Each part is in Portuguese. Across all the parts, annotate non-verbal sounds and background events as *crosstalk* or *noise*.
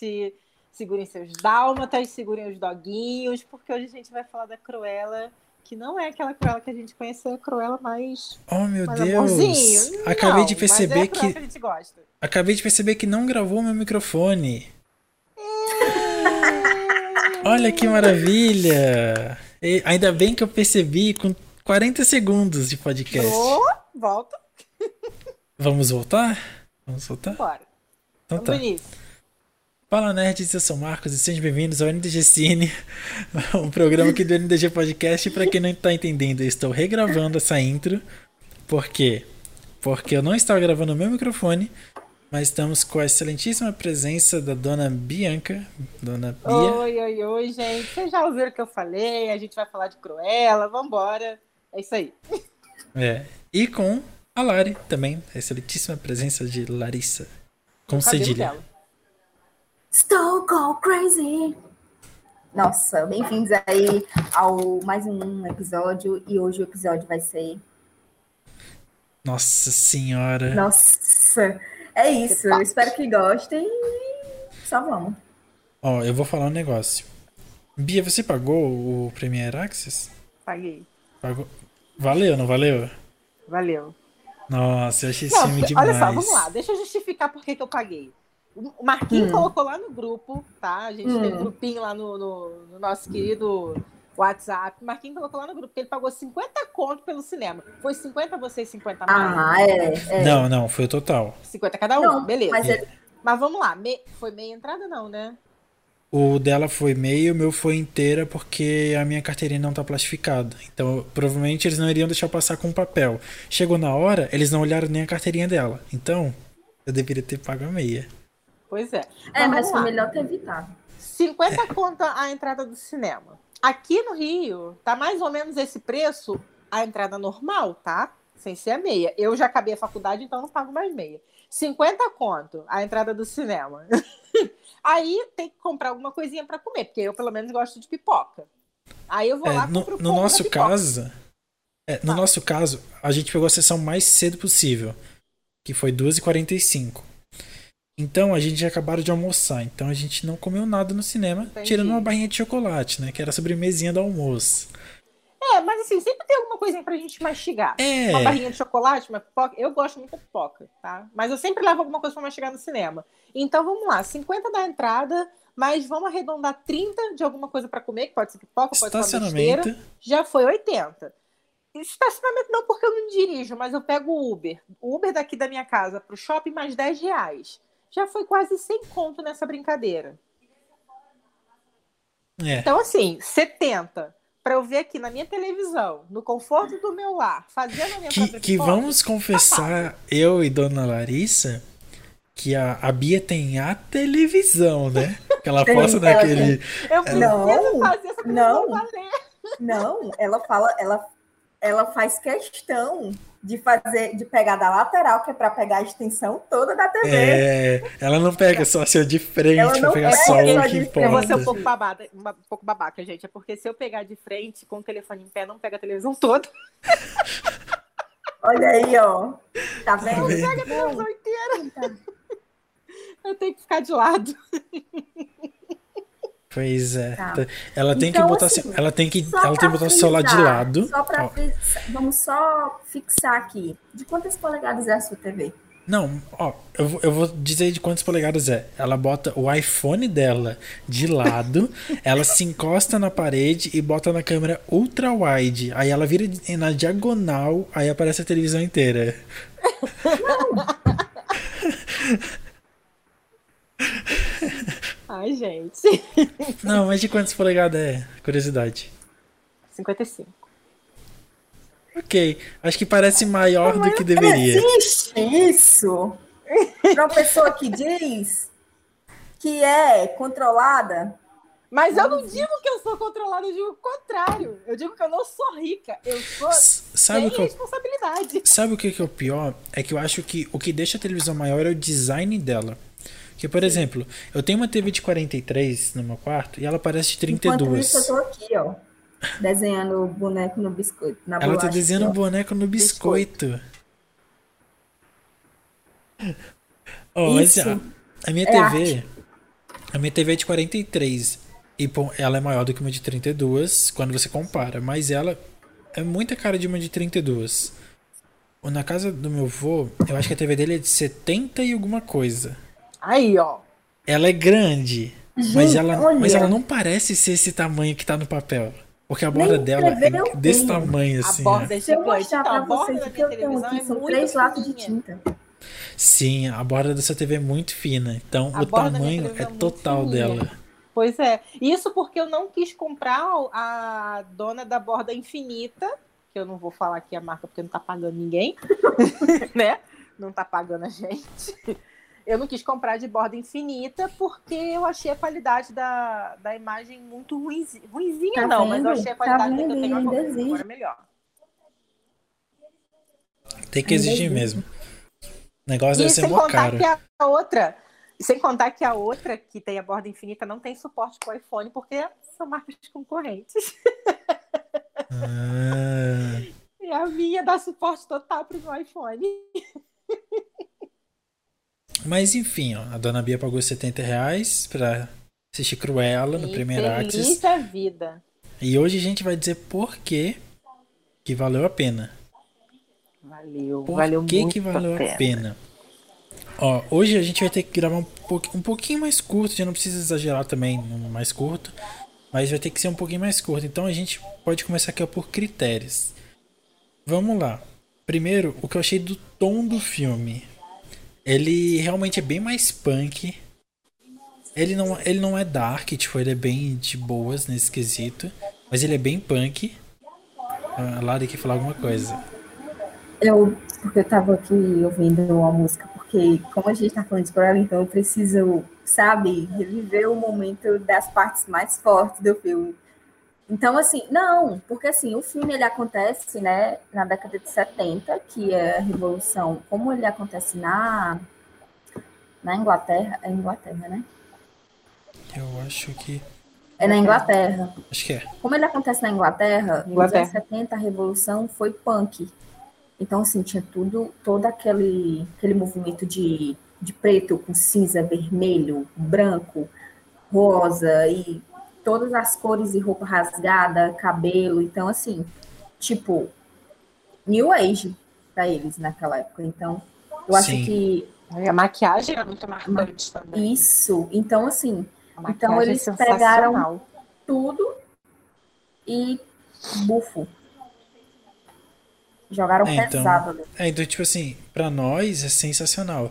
gente. Segurem seus dálmatas, segurem os doguinhos, porque hoje a gente vai falar da Cruella, que não é aquela Cruella que a gente conheceu, a Cruella mais. Oh, meu mais Deus! amorzinho. Acabei Não, de mas perceber é que. que a gente gosta. Acabei de perceber que não gravou meu microfone. *laughs* Olha que maravilha! E ainda bem que eu percebi com 40 segundos de podcast. Ô, volta, Vamos voltar? Vamos voltar? bora. Então Vamos tá. início. Fala nerds, eu sou o Marcos e sejam bem-vindos ao NDG Cine, *laughs* um programa aqui do NDG Podcast. E pra quem não tá entendendo, eu estou regravando essa intro. Por quê? Porque eu não estava gravando o meu microfone, mas estamos com a excelentíssima presença da dona Bianca, dona Bia. Oi, oi, oi, gente. Vocês já ouviram o que eu falei? A gente vai falar de Cruella, vambora. É isso aí. É. E com a Lari também, a excelentíssima presença de Larissa. Com cedilha. dela. Estou go crazy! Nossa, bem-vindos aí ao mais um episódio e hoje o episódio vai ser. Nossa senhora. Nossa, é isso. Eu espero que gostem e só vamos. Ó, eu vou falar um negócio. Bia, você pagou o Premiere Access? Paguei. Pagou. Valeu, não valeu? Valeu. Nossa, eu achei esse filme olha demais. só, vamos lá. Deixa eu justificar por que que eu paguei. O Marquinhos Hum. colocou lá no grupo, tá? A gente Hum. tem um grupinho lá no, no- no nosso querido WhatsApp. O Marquinhos colocou lá no grupo que ele pagou 50 conto pelo cinema. Foi 50 vocês, 50 mais? Ah, é. é. Não, não, foi o total. 50 cada um, Não, beleza. Mas Mas, é, vamos lá. Me- Foi meia entrada, não, né? O dela foi meio, o meu foi inteira porque a minha carteirinha não tá plastificada. Então, provavelmente eles não iriam deixar eu passar com papel. Chegou na hora, eles não olharam nem a carteirinha dela. Então, eu deveria ter pago a meia. Pois é. é, mas vamos foi lá. melhor ter evitado. 50 conta a entrada do cinema. Aqui no Rio, tá mais ou menos esse preço a entrada normal, tá? Sem ser a meia. Eu já acabei a faculdade, então não pago mais meia. 50 conto a entrada do cinema. *laughs* Aí tem que comprar alguma coisinha para comer, porque eu pelo menos gosto de pipoca. Aí eu vou É, lá no, no nosso caso, é, no Ah. nosso caso, a gente pegou a sessão mais cedo possível, que foi 2h45. Então a gente já acabaram de almoçar, então a gente não comeu nada no cinema, Entendi. tirando uma barrinha de chocolate, né? Que era a sobremesinha do almoço. É, mas assim, sempre tem alguma coisinha pra gente mastigar. É. Uma barrinha de chocolate, uma pipoca. Eu gosto muito da pipoca, tá? Mas eu sempre levo alguma coisa pra mastigar no cinema. Então vamos lá, 50 da entrada, mas vamos arredondar 30 de alguma coisa pra comer, que pode ser pipoca, pode ser uma Estacionamento. besteira. Já foi 80. Estacionamento não, porque eu não dirijo, mas eu pego o Uber. O Uber daqui da minha casa pro shopping, mais 10 reais. Já foi quase 100 conto nessa brincadeira. É. Então, assim, 70 para eu ver aqui na minha televisão, no conforto do meu lar, fazendo a minha Que, própria que pipoca, vamos confessar, eu e Dona Larissa, que a, a Bia tem a televisão, né? Que ela posta naquele. Eu preciso Não, fazer essa não. valer. Não, ela fala, ela, ela faz questão de fazer, de pegar da lateral, que é pra pegar a extensão toda da TV. É, ela não pega só assim, ó, de frente não pegar pega só o que frente. Eu vou ser um importa. pouco, babada, um pouco babaca, gente. É porque se eu pegar de frente com o telefone em pé, não pega a televisão toda. *laughs* Olha aí, ó. Tá vendo? vendo? Pega a televisão inteira. Eu tenho que ficar de lado. Pois é. Tá. Ela tem Então, que botar, assim, assim, ela tem que, Só ela tem que botar o celular de frisar, lado. Só pra Ó, fixar, vamos só fixar aqui. De quantas polegadas é a sua TV? Não, ó, eu, vou- eu vou dizer de quantas polegadas é. Ela bota o iPhone dela de lado, *laughs* ela se encosta na parede e bota na câmera ultra wide. Aí ela vira na diagonal, aí aparece a televisão inteira. *laughs* Ai, gente. *laughs* Não, mas de quantas polegadas é? Curiosidade. 55. Ok, acho que parece maior do que deveria. Existe isso? Pra uma pessoa que diz que é controlada. Mas eu não digo que eu sou controlada, eu digo o contrário. Eu digo que eu não sou rica. Eu sou S- Sabe sem o que eu responsabilidade. Sabe o que, que é o pior? É que eu acho que o que deixa a televisão maior é o design dela. Que, por exemplo, eu tenho uma TV de 43 no meu quarto e ela parece de Enquanto 32. isso, eu tô aqui, ó. Desenhando o boneco no biscoito. Ela tá bolacha, desenhando um ó. boneco no biscoito. Ó, mas Isso a, minha é TV. A minha TV é de 43 e pô, ela é maior do que uma de 32 quando você compara, mas ela é muita cara de uma de 32. Na casa do meu avô, eu acho que a TV dele é de 70 e alguma coisa. Aí, ó. Ela é grande, Gente, mas ela, olha. mas ela não parece ser esse tamanho que tá no papel. Porque a borda Nem dela é desse bem. tamanho A assim. borda ó. é Se eu gigante. mostrar Então, pra a borda vocês da o que minha eu tenho televisão aqui, é são três latas de tinta. Sim, a borda da sua TV é muito fina. Então A o borda tamanho é é total fininha. dela. Pois é. Isso porque eu não quis comprar a dona da borda infinita, que eu não vou falar aqui a marca porque não tá pagando ninguém, *laughs* né? Não tá pagando a gente. Eu não quis comprar de borda infinita porque eu achei a qualidade da, da imagem muito ruinzinha. Ruinzinha Tá não, mas eu vendo? achei a Tá qualidade da que vendo? eu tenho agora, exige. agora é melhor. Tem que exigir mesmo. O negócio E deve ser mó contar caro. que a outra, sem contar que a outra que tem a borda infinita não tem suporte para o iPhone porque são marcas concorrentes. Ah, *laughs* E a minha dá suporte total para o meu iPhone. *laughs* Mas enfim, ó, a dona Bia pagou 70 reais pra assistir Cruella no E primeiro feliz Axis. a vida. E hoje a gente vai dizer por que que valeu a pena. Valeu, Por valeu que muito que valeu a pena. pena? Ó, hoje a gente vai ter que gravar um, pouqui- um pouquinho mais curto, já não precisa exagerar também no mais curto, mas vai ter que ser um pouquinho mais curto. Então a gente pode começar aqui ó, por critérios. Vamos lá. Primeiro, o que eu achei do tom do filme. Ele realmente é bem mais punk. Ele não, ele não é dark, tipo, ele é bem de boas nesse quesito. Mas ele é bem punk. A Lari quer falar alguma coisa. Eu, porque eu tava aqui ouvindo uma música, porque como a gente tá falando de Cruella, então eu preciso, sabe, reviver o momento das partes mais fortes do filme. Então, assim, não, porque assim, o filme ele acontece, né, na década de 70, que é a Revolução, como ele acontece na, na Inglaterra, é Inglaterra, né? Eu acho que. É na Inglaterra. Acho que é. Como ele acontece na Inglaterra, nos Inglaterra. anos 70 a revolução foi punk. Então, assim, tinha tudo, todo aquele, aquele movimento de, de preto com cinza, vermelho, branco, rosa e todas as cores e roupa rasgada, cabelo. Então, assim, tipo, New Age para eles naquela época. Então, eu acho Sim. que E a maquiagem é muito marcante também. isso. Então, assim, então é eles pegaram- tudo e bufo. Jogaram É, então- pesado ali. É, então, tipo assim, pra nós é sensacional.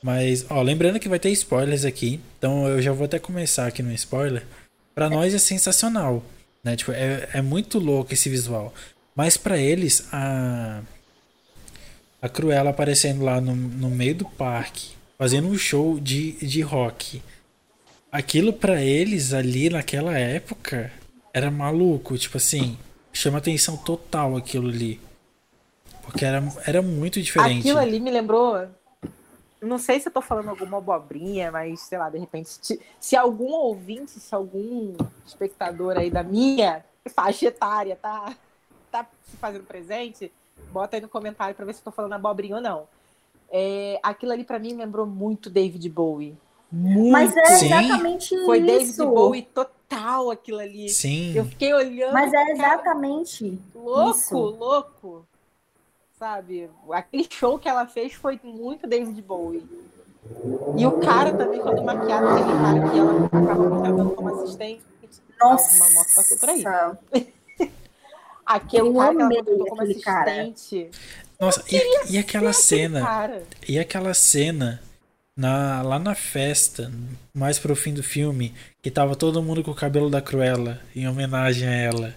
Mas, ó, lembrando que vai ter spoilers aqui. Então eu já vou até começar aqui no spoiler. Pra nós é sensacional. Né? Tipo, é, é muito louco esse visual. Mas pra eles, a. A Cruella aparecendo lá no, no meio do parque, fazendo um show de, de rock. Aquilo pra eles ali naquela época era maluco. Tipo assim, chama atenção total aquilo ali. Porque era, era muito diferente. Aquilo ali me lembrou. Não sei se eu tô falando alguma abobrinha, mas sei lá, de repente, se, se algum ouvinte, se algum espectador aí da minha faixa etária tá, tá se fazendo presente, bota aí no comentário pra ver se eu tô falando abobrinha ou não. É, aquilo ali pra mim lembrou muito David Bowie. Muito. Mas é Sim. exatamente Foi David isso. Bowie total aquilo ali. Sim. Eu fiquei olhando. Mas é cara, exatamente louco, isso. louco. Sabe? Aquele show que ela fez foi muito David Bowie. E o cara também, quando maquiado, aquele cara que ela acaba contratando como assistente. Alguma moto passou por aí. Nossa, *laughs* Aquele Eu cara que ela contratou como aquele cara. assistente. Nossa, e, e aquela cena, Cara. e aquela cena na, lá na festa, mais pro fim do filme, que tava todo mundo com o cabelo da Cruella, em homenagem a ela.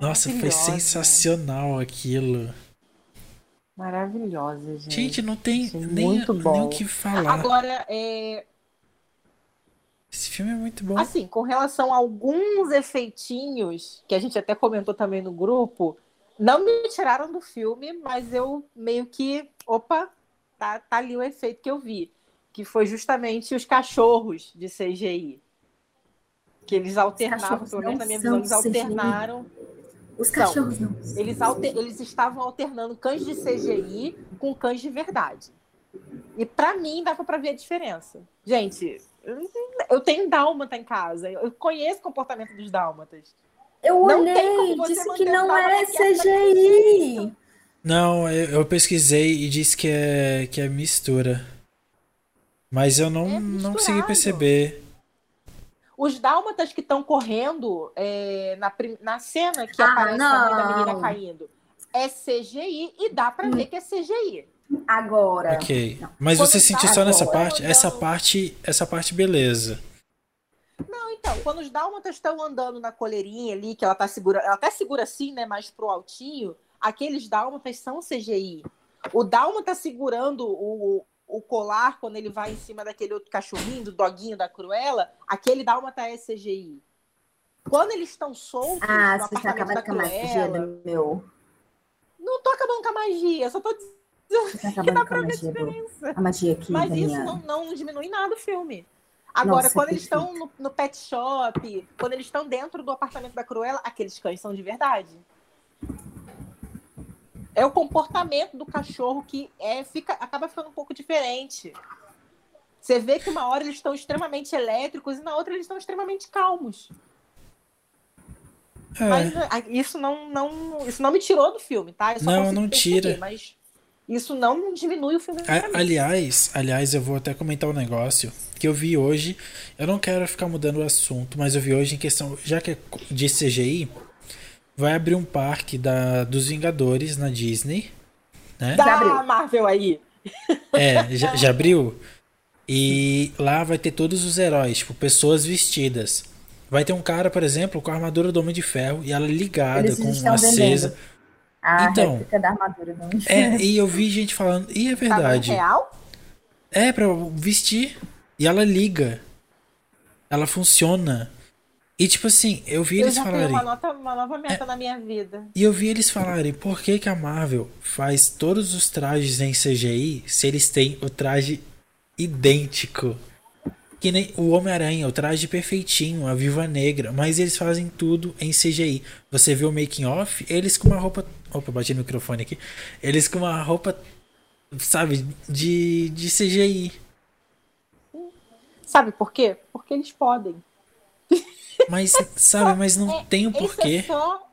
Nossa, foi sensacional aquilo. Maravilhosa, gente. Gente, não tem nem, muito nem bom. o que falar. Agora, é, Esse filme é muito bom. Assim, com relação a alguns efeitinhos, que a gente até comentou também no grupo, não me tiraram do filme, mas eu meio que. Opa, tá, tá ali o efeito que eu vi. Que foi justamente os cachorros de CGI. Que eles alternavam, pelo menos não na minha visão, eles são CGI. Os cachorros não. Eles, alter- eles estavam alternando cães de CGI com cães de verdade. E pra mim dava pra ver a diferença. Gente, Eu tenho dálmata em casa. Eu conheço o comportamento dos dálmatas. Eu Não olhei, tem como você disse que não dálmata é CGI. Não, eu, eu pesquisei e disse que é, que é mistura. Mas eu não, É não consegui perceber. Os dálmatas que estão correndo é, na, na cena que Ah, aparece a mãe da não. menina caindo é CGI e dá pra ver que é CGI. Agora. Ok. Mas Quando você tá sentiu só nessa agora, parte? Essa não. parte, essa parte beleza. Não, então, quando os dálmatas estão andando na coleirinha ali, que ela tá segura, ela até segura assim, né, mais pro altinho, aqueles dálmatas são CGI. O dálmata segurando o, o colar quando ele vai em cima daquele outro cachorrinho, do doguinho da Cruella, aquele dálmata é CGI. Quando eles estão soltos Ah, no você acabando da com a magia do meu. não tô acabando com a magia, só tô dizendo está *laughs* que dá pra ver a magia do. diferença. A magia aqui Mas isso não, não diminui nada o filme. Agora, Nossa, quando eles estão no, no pet shop, quando eles estão dentro do apartamento da Cruella, aqueles cães são de verdade. É o comportamento do cachorro que é, fica, acaba ficando um pouco diferente. Você vê que uma hora eles estão extremamente elétricos e na outra eles estão extremamente calmos. É. Mas ah, isso não, não, isso não me tirou do filme, tá? Não, não tira. Mas isso não diminui o filme. A- aliás, aliás, eu vou até comentar um negócio que eu vi hoje. Eu não quero ficar mudando o assunto, mas eu vi hoje em questão, já que é de CGI, vai abrir um parque da, dos Vingadores na Disney, né? Da Já abriu. Marvel aí. *laughs* É, já, já abriu. E lá vai ter todos os heróis, tipo, pessoas vestidas. Vai ter um cara, por exemplo, com a armadura do Homem de Ferro e ela ligada, Eles com estão acesa. A Então. réplica da armadura do Homem de É, Ferro. e eu vi gente falando, e é Tamanho verdade. real? É, pra vestir. E ela liga. Ela funciona. E tipo assim, eu vi Eu eles falarem. uma, nota, uma nova meta na minha vida. E eu vi eles falarem por que, que a Marvel faz todos os trajes em CGI se eles têm o traje idêntico. Que nem o Homem-Aranha, o traje perfeitinho, a Viva Negra, mas eles fazem tudo em CGI. Você vê o making off, eles com uma roupa. Opa, bati no microfone aqui. Eles com uma roupa, sabe, de, de CGI. Sabe por quê? Porque eles podem. Mas, sabe, mas não É, tem um Isso porquê. é só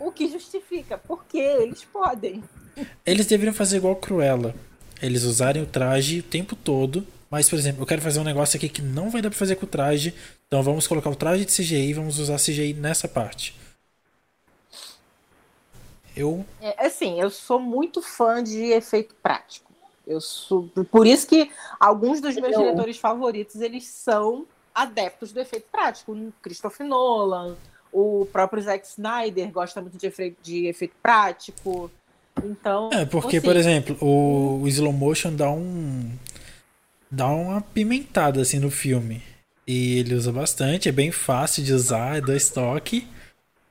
o que justifica. Porque eles podem. Eles deveriam fazer igual Cruella. Eles usarem o traje o tempo todo. Mas, por exemplo, eu quero fazer um negócio aqui que não vai dar pra fazer com o traje. Então vamos colocar o traje de CGI e vamos usar CGI nessa parte. Eu. É, assim, eu sou muito fã de efeito prático. Eu sou, por isso que alguns dos meus Eu- diretores favoritos, eles são adeptos do efeito prático. O Christopher Nolan, o próprio Zack Snyder gosta muito de efeito, de efeito prático. Então, É, porque, assim, por exemplo, o, o slow motion dá um. dá uma pimentada assim no filme. E ele usa bastante, é bem fácil de usar, é dois toques.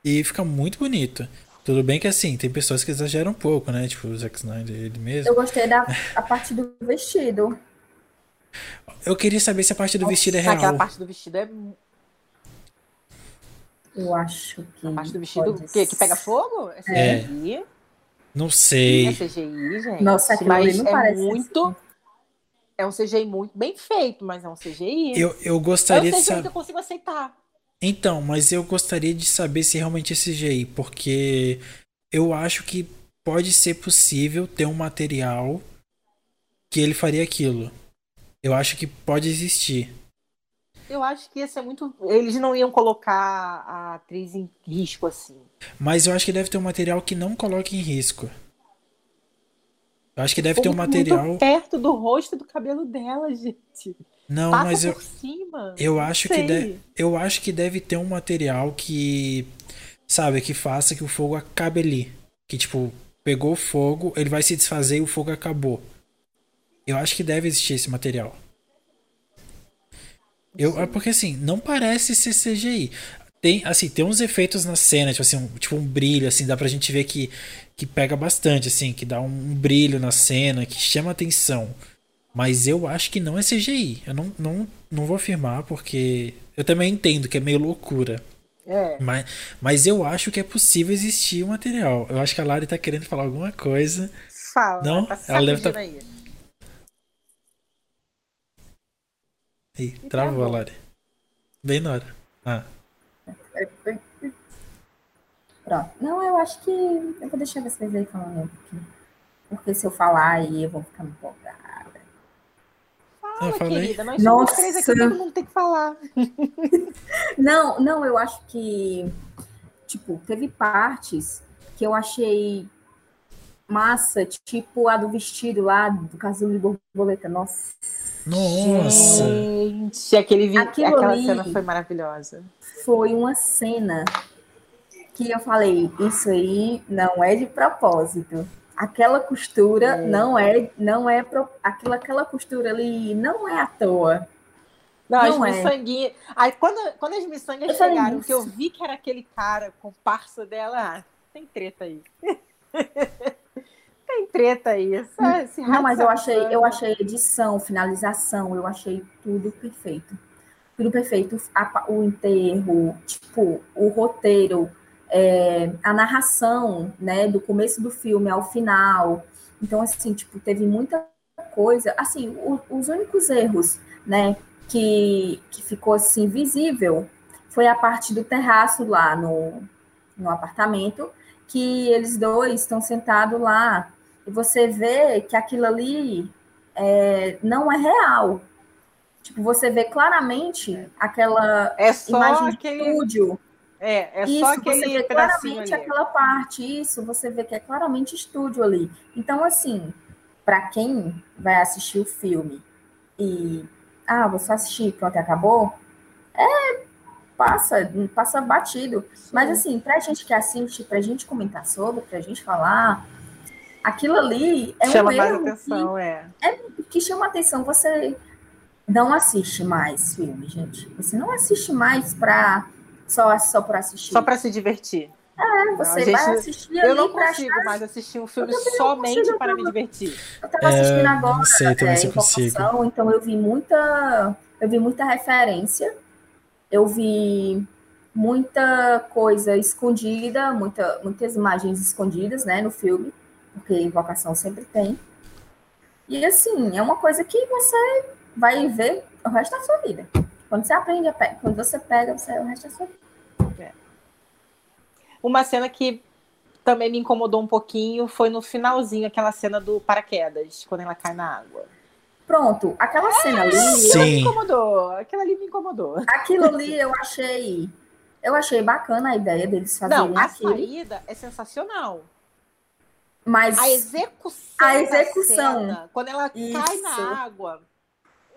E fica muito bonito. Tudo bem que assim, tem pessoas que exageram um pouco, né? Tipo o Zack Snyder, ele mesmo. Eu gostei da a parte do vestido. Eu queria saber se a parte do vestido é real. Aquela parte do vestido é Eu acho que. a parte do vestido pode que, que pega fogo? É É. CGI? Não É, sei. CGI, gente. Nossa, aquilo mas não é parece muito. assim. É um CGI muito bem feito, mas é um CGI. Eu, eu é um gostaria de CGI que saber. eu consigo aceitar. Então, mas eu gostaria de saber se realmente é CGI, porque eu acho que pode ser possível ter um material que ele faria aquilo. Eu acho que pode existir. Eu acho que ia ser muito. Eles não iam colocar a atriz em risco assim. Mas eu acho que deve ter um material que não coloque em risco. Eu acho que deve ter um Muito material. perto do rosto e do cabelo dela, gente. Não, Passa mas eu, cima. eu acho que deve, eu acho que deve ter um material que sabe, que faça que o fogo acabe ali. Que tipo, pegou fogo, ele vai se desfazer e o fogo acabou. Eu acho que deve existir esse material. Eu, é porque assim, não parece ser CGI. Tem, assim, tem uns efeitos na cena, tipo assim, um, tipo um brilho, assim, dá pra gente ver que, que pega bastante, assim, que dá um, um brilho na cena, que chama atenção. Mas eu acho que não é CGI. Eu não, não, não vou afirmar, porque eu também entendo que é meio loucura. É. Mas, mas eu acho que é possível existir um material. Eu acho que a Lari tá querendo falar alguma coisa. Fala. Não? Tá Ela deve tá- aí. Ih, travou, travou. Lari. Bem na hora. Ah, Pronto. Não, eu acho que eu vou deixar vocês aí falando um pouquinho. Porque se eu falar aí, eu vou ficar empolgada. Fala, Eu falei. querida. Nós somos Nossa. três aqui, todo mundo tem que falar. *laughs* Não, não, eu acho que, tipo, teve partes que eu achei massa, tipo a do vestido lá, do casulo de borboleta. Nossa, nossa! Gente, aquele vi... Aquilo aquela cena foi maravilhosa. foi uma cena que eu falei, isso aí não é de propósito. Aquela costura É. não é, não é, pro- aquela, aquela costura ali não é à toa. Não, Não as é. miçanguinhas. Aí quando, quando as miçangas Eu chegaram, que eu vi que era aquele cara, comparsa dela, ah, tem treta aí. *laughs* tem treta. Essa, esse Não, mas eu achei, eu achei edição, finalização, eu achei tudo perfeito. Tudo perfeito. A o enterro, tipo, o roteiro, é, a narração, né, do começo do filme ao final. Então, assim, tipo, teve muita coisa. Assim, o- os únicos erros, né, que, que ficou assim visível foi a parte do terraço lá no, no apartamento, que eles dois estão sentados lá e você vê que aquilo ali é, não é real. Tipo, você vê claramente aquela É imagem de aquele. estúdio. É, é isso, só você aquele vê pedacinho claramente ali. aquela parte. Isso, você vê que é claramente estúdio ali. Então, assim, para quem vai assistir o filme e ah, vou só assistir, pronto, acabou. É, passa, passa batido. Mas assim, pra gente que assiste, pra gente comentar sobre, pra gente falar, aquilo ali é Chama um mais atenção, é. que, que chama atenção. Você não assiste mais filme, gente. Você não assiste mais pra só, só pra assistir. Só para se divertir. É, você a gente- vai assistir Eu ali não pra consigo mais assistir um filme não somente consigo, para me não. divertir. Eu tava É, assistindo agora, não sei também é, se então eu vi muita, eu vi muita referência, eu vi muita coisa escondida, muita, muitas imagens escondidas, né, no filme, porque Invocação sempre tem. E assim, é uma coisa que você vai ver o resto da sua vida. Quando você aprende, a pe- quando você pega, você o resto da sua vida. Uma cena que também me incomodou um pouquinho foi no finalzinho, aquela cena do paraquedas, quando ela cai na água. Pronto, aquela cena ali, eu- Aquilo me Sim. incomodou. Aquilo ali me incomodou. aquilo ali eu achei, eu achei bacana a ideia deles fazerem Não, a aquilo. saída é sensacional. Mas A execução. A da execução. cena, quando ela cai Isso. na água.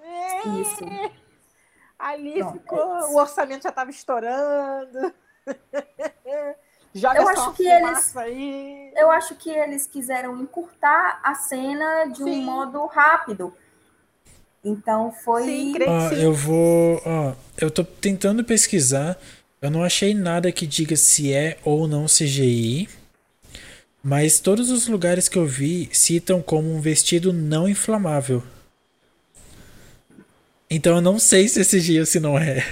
é, isso. Ali Pronto, ficou. é. O orçamento já estava estourando. *laughs* Joga Eu acho uma que eles- aí. Eu acho que eles quiseram encurtar a cena de um Sim. modo rápido. Então foi. Sim, sim. eu vou. Ó, eu tô tentando pesquisar. Eu não achei nada que diga se é ou não CGI. Mas todos os lugares que eu vi citam como um vestido não inflamável. Então eu não sei se CGI ou se não é.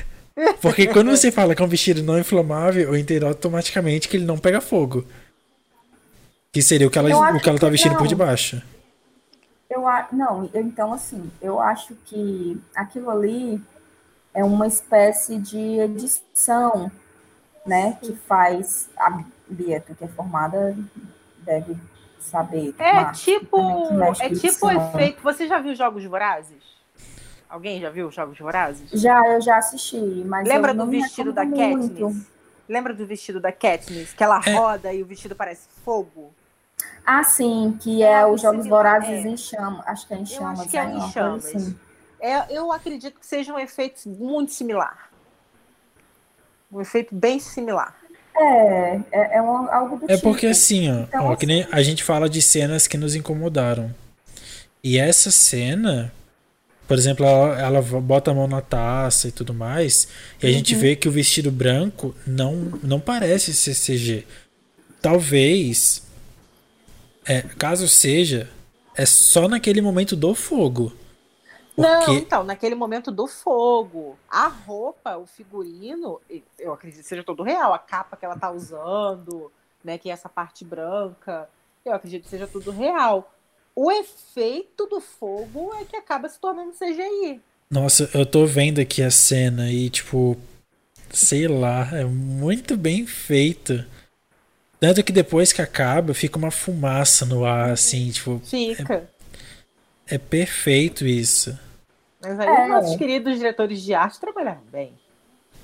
Porque quando você *laughs* fala que é um vestido não inflamável, eu entendo automaticamente que ele não pega fogo. Que seria o que ela, o que ela tá vestindo por não. debaixo. Eu, a- não, então assim, eu acho que aquilo ali é uma espécie de edição, né? Que faz. A Bia, que é formada, deve saber. É Márcio, tipo, é tipo o edição. efeito. Você já viu Jogos Vorazes? Alguém já viu Jogos Vorazes? Já, eu já assisti, mas Lembra eu do vestido da Katniss? Lembra do vestido da Katniss? Que ela É. roda e o vestido parece fogo? Ah, sim, que É é, os Jogos Vorazes é. em chamas. Acho que é em chamas. acho que é né? em chamas. assim. É, eu acredito que seja um efeito muito similar. Um efeito bem similar. É, é, é um- algo do É tipo. porque assim, ó, Então, ó, que nem a gente fala de cenas que nos incomodaram. E essa cena, por exemplo, ela, ela bota a mão na taça e tudo mais, e a gente vê que o vestido branco não, não parece ser CG. Talvez, é, caso seja, é só naquele momento do fogo. Não, Porque então, naquele momento do fogo, a roupa, o figurino, eu acredito que seja todo real. A capa que ela tá usando, né, que é essa parte branca, eu acredito que seja tudo real. O efeito do fogo é que acaba se tornando CGI. Nossa, eu tô vendo aqui a cena e, tipo, sei lá, é muito bem feito. Tanto que depois que acaba, fica uma fumaça no ar, assim, tipo. Fica. É, perfeito isso. Mas aí é. os nossos queridos diretores de arte trabalharam bem.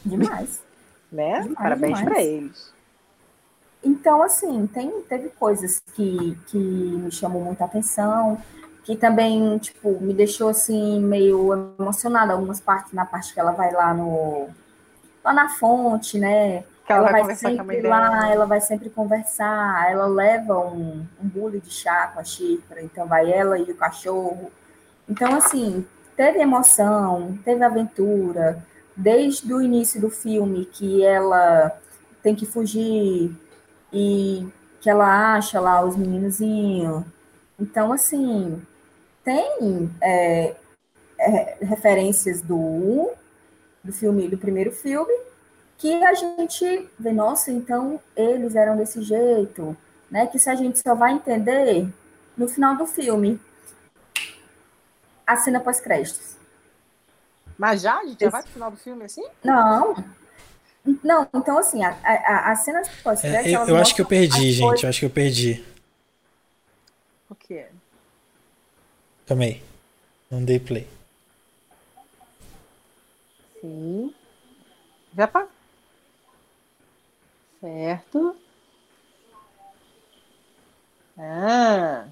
Demais. né? Demais, Parabéns para eles. Então, assim, tem, teve coisas que, que me chamou muita atenção que também, tipo, me deixou assim meio emocionada algumas partes, na parte que ela vai lá no lá na fonte, né? Ela, ela vai, sempre lá, ela vai sempre conversar, ela leva um, um bule de chá com a xícara, então vai ela e o cachorro. Então, assim, teve emoção, teve aventura, desde o início do filme que ela tem que fugir e que ela acha lá os meninozinhos. Então, assim, tem é, é, referências do do filme, do primeiro filme, que a gente vê, nossa, então eles eram desse jeito, né? Que se a gente só vai entender no final do filme, a cena pós-créditos. Mas já? A gente já vai pro final do filme assim? Não. Não, então assim, a, a, a cena pós-créditos. É, eu, eu acho que eu perdi, gente. Coisas... Eu acho que eu perdi. O quê? Calma aí. Não dei play. Sim. Já tá. Certo. Ah.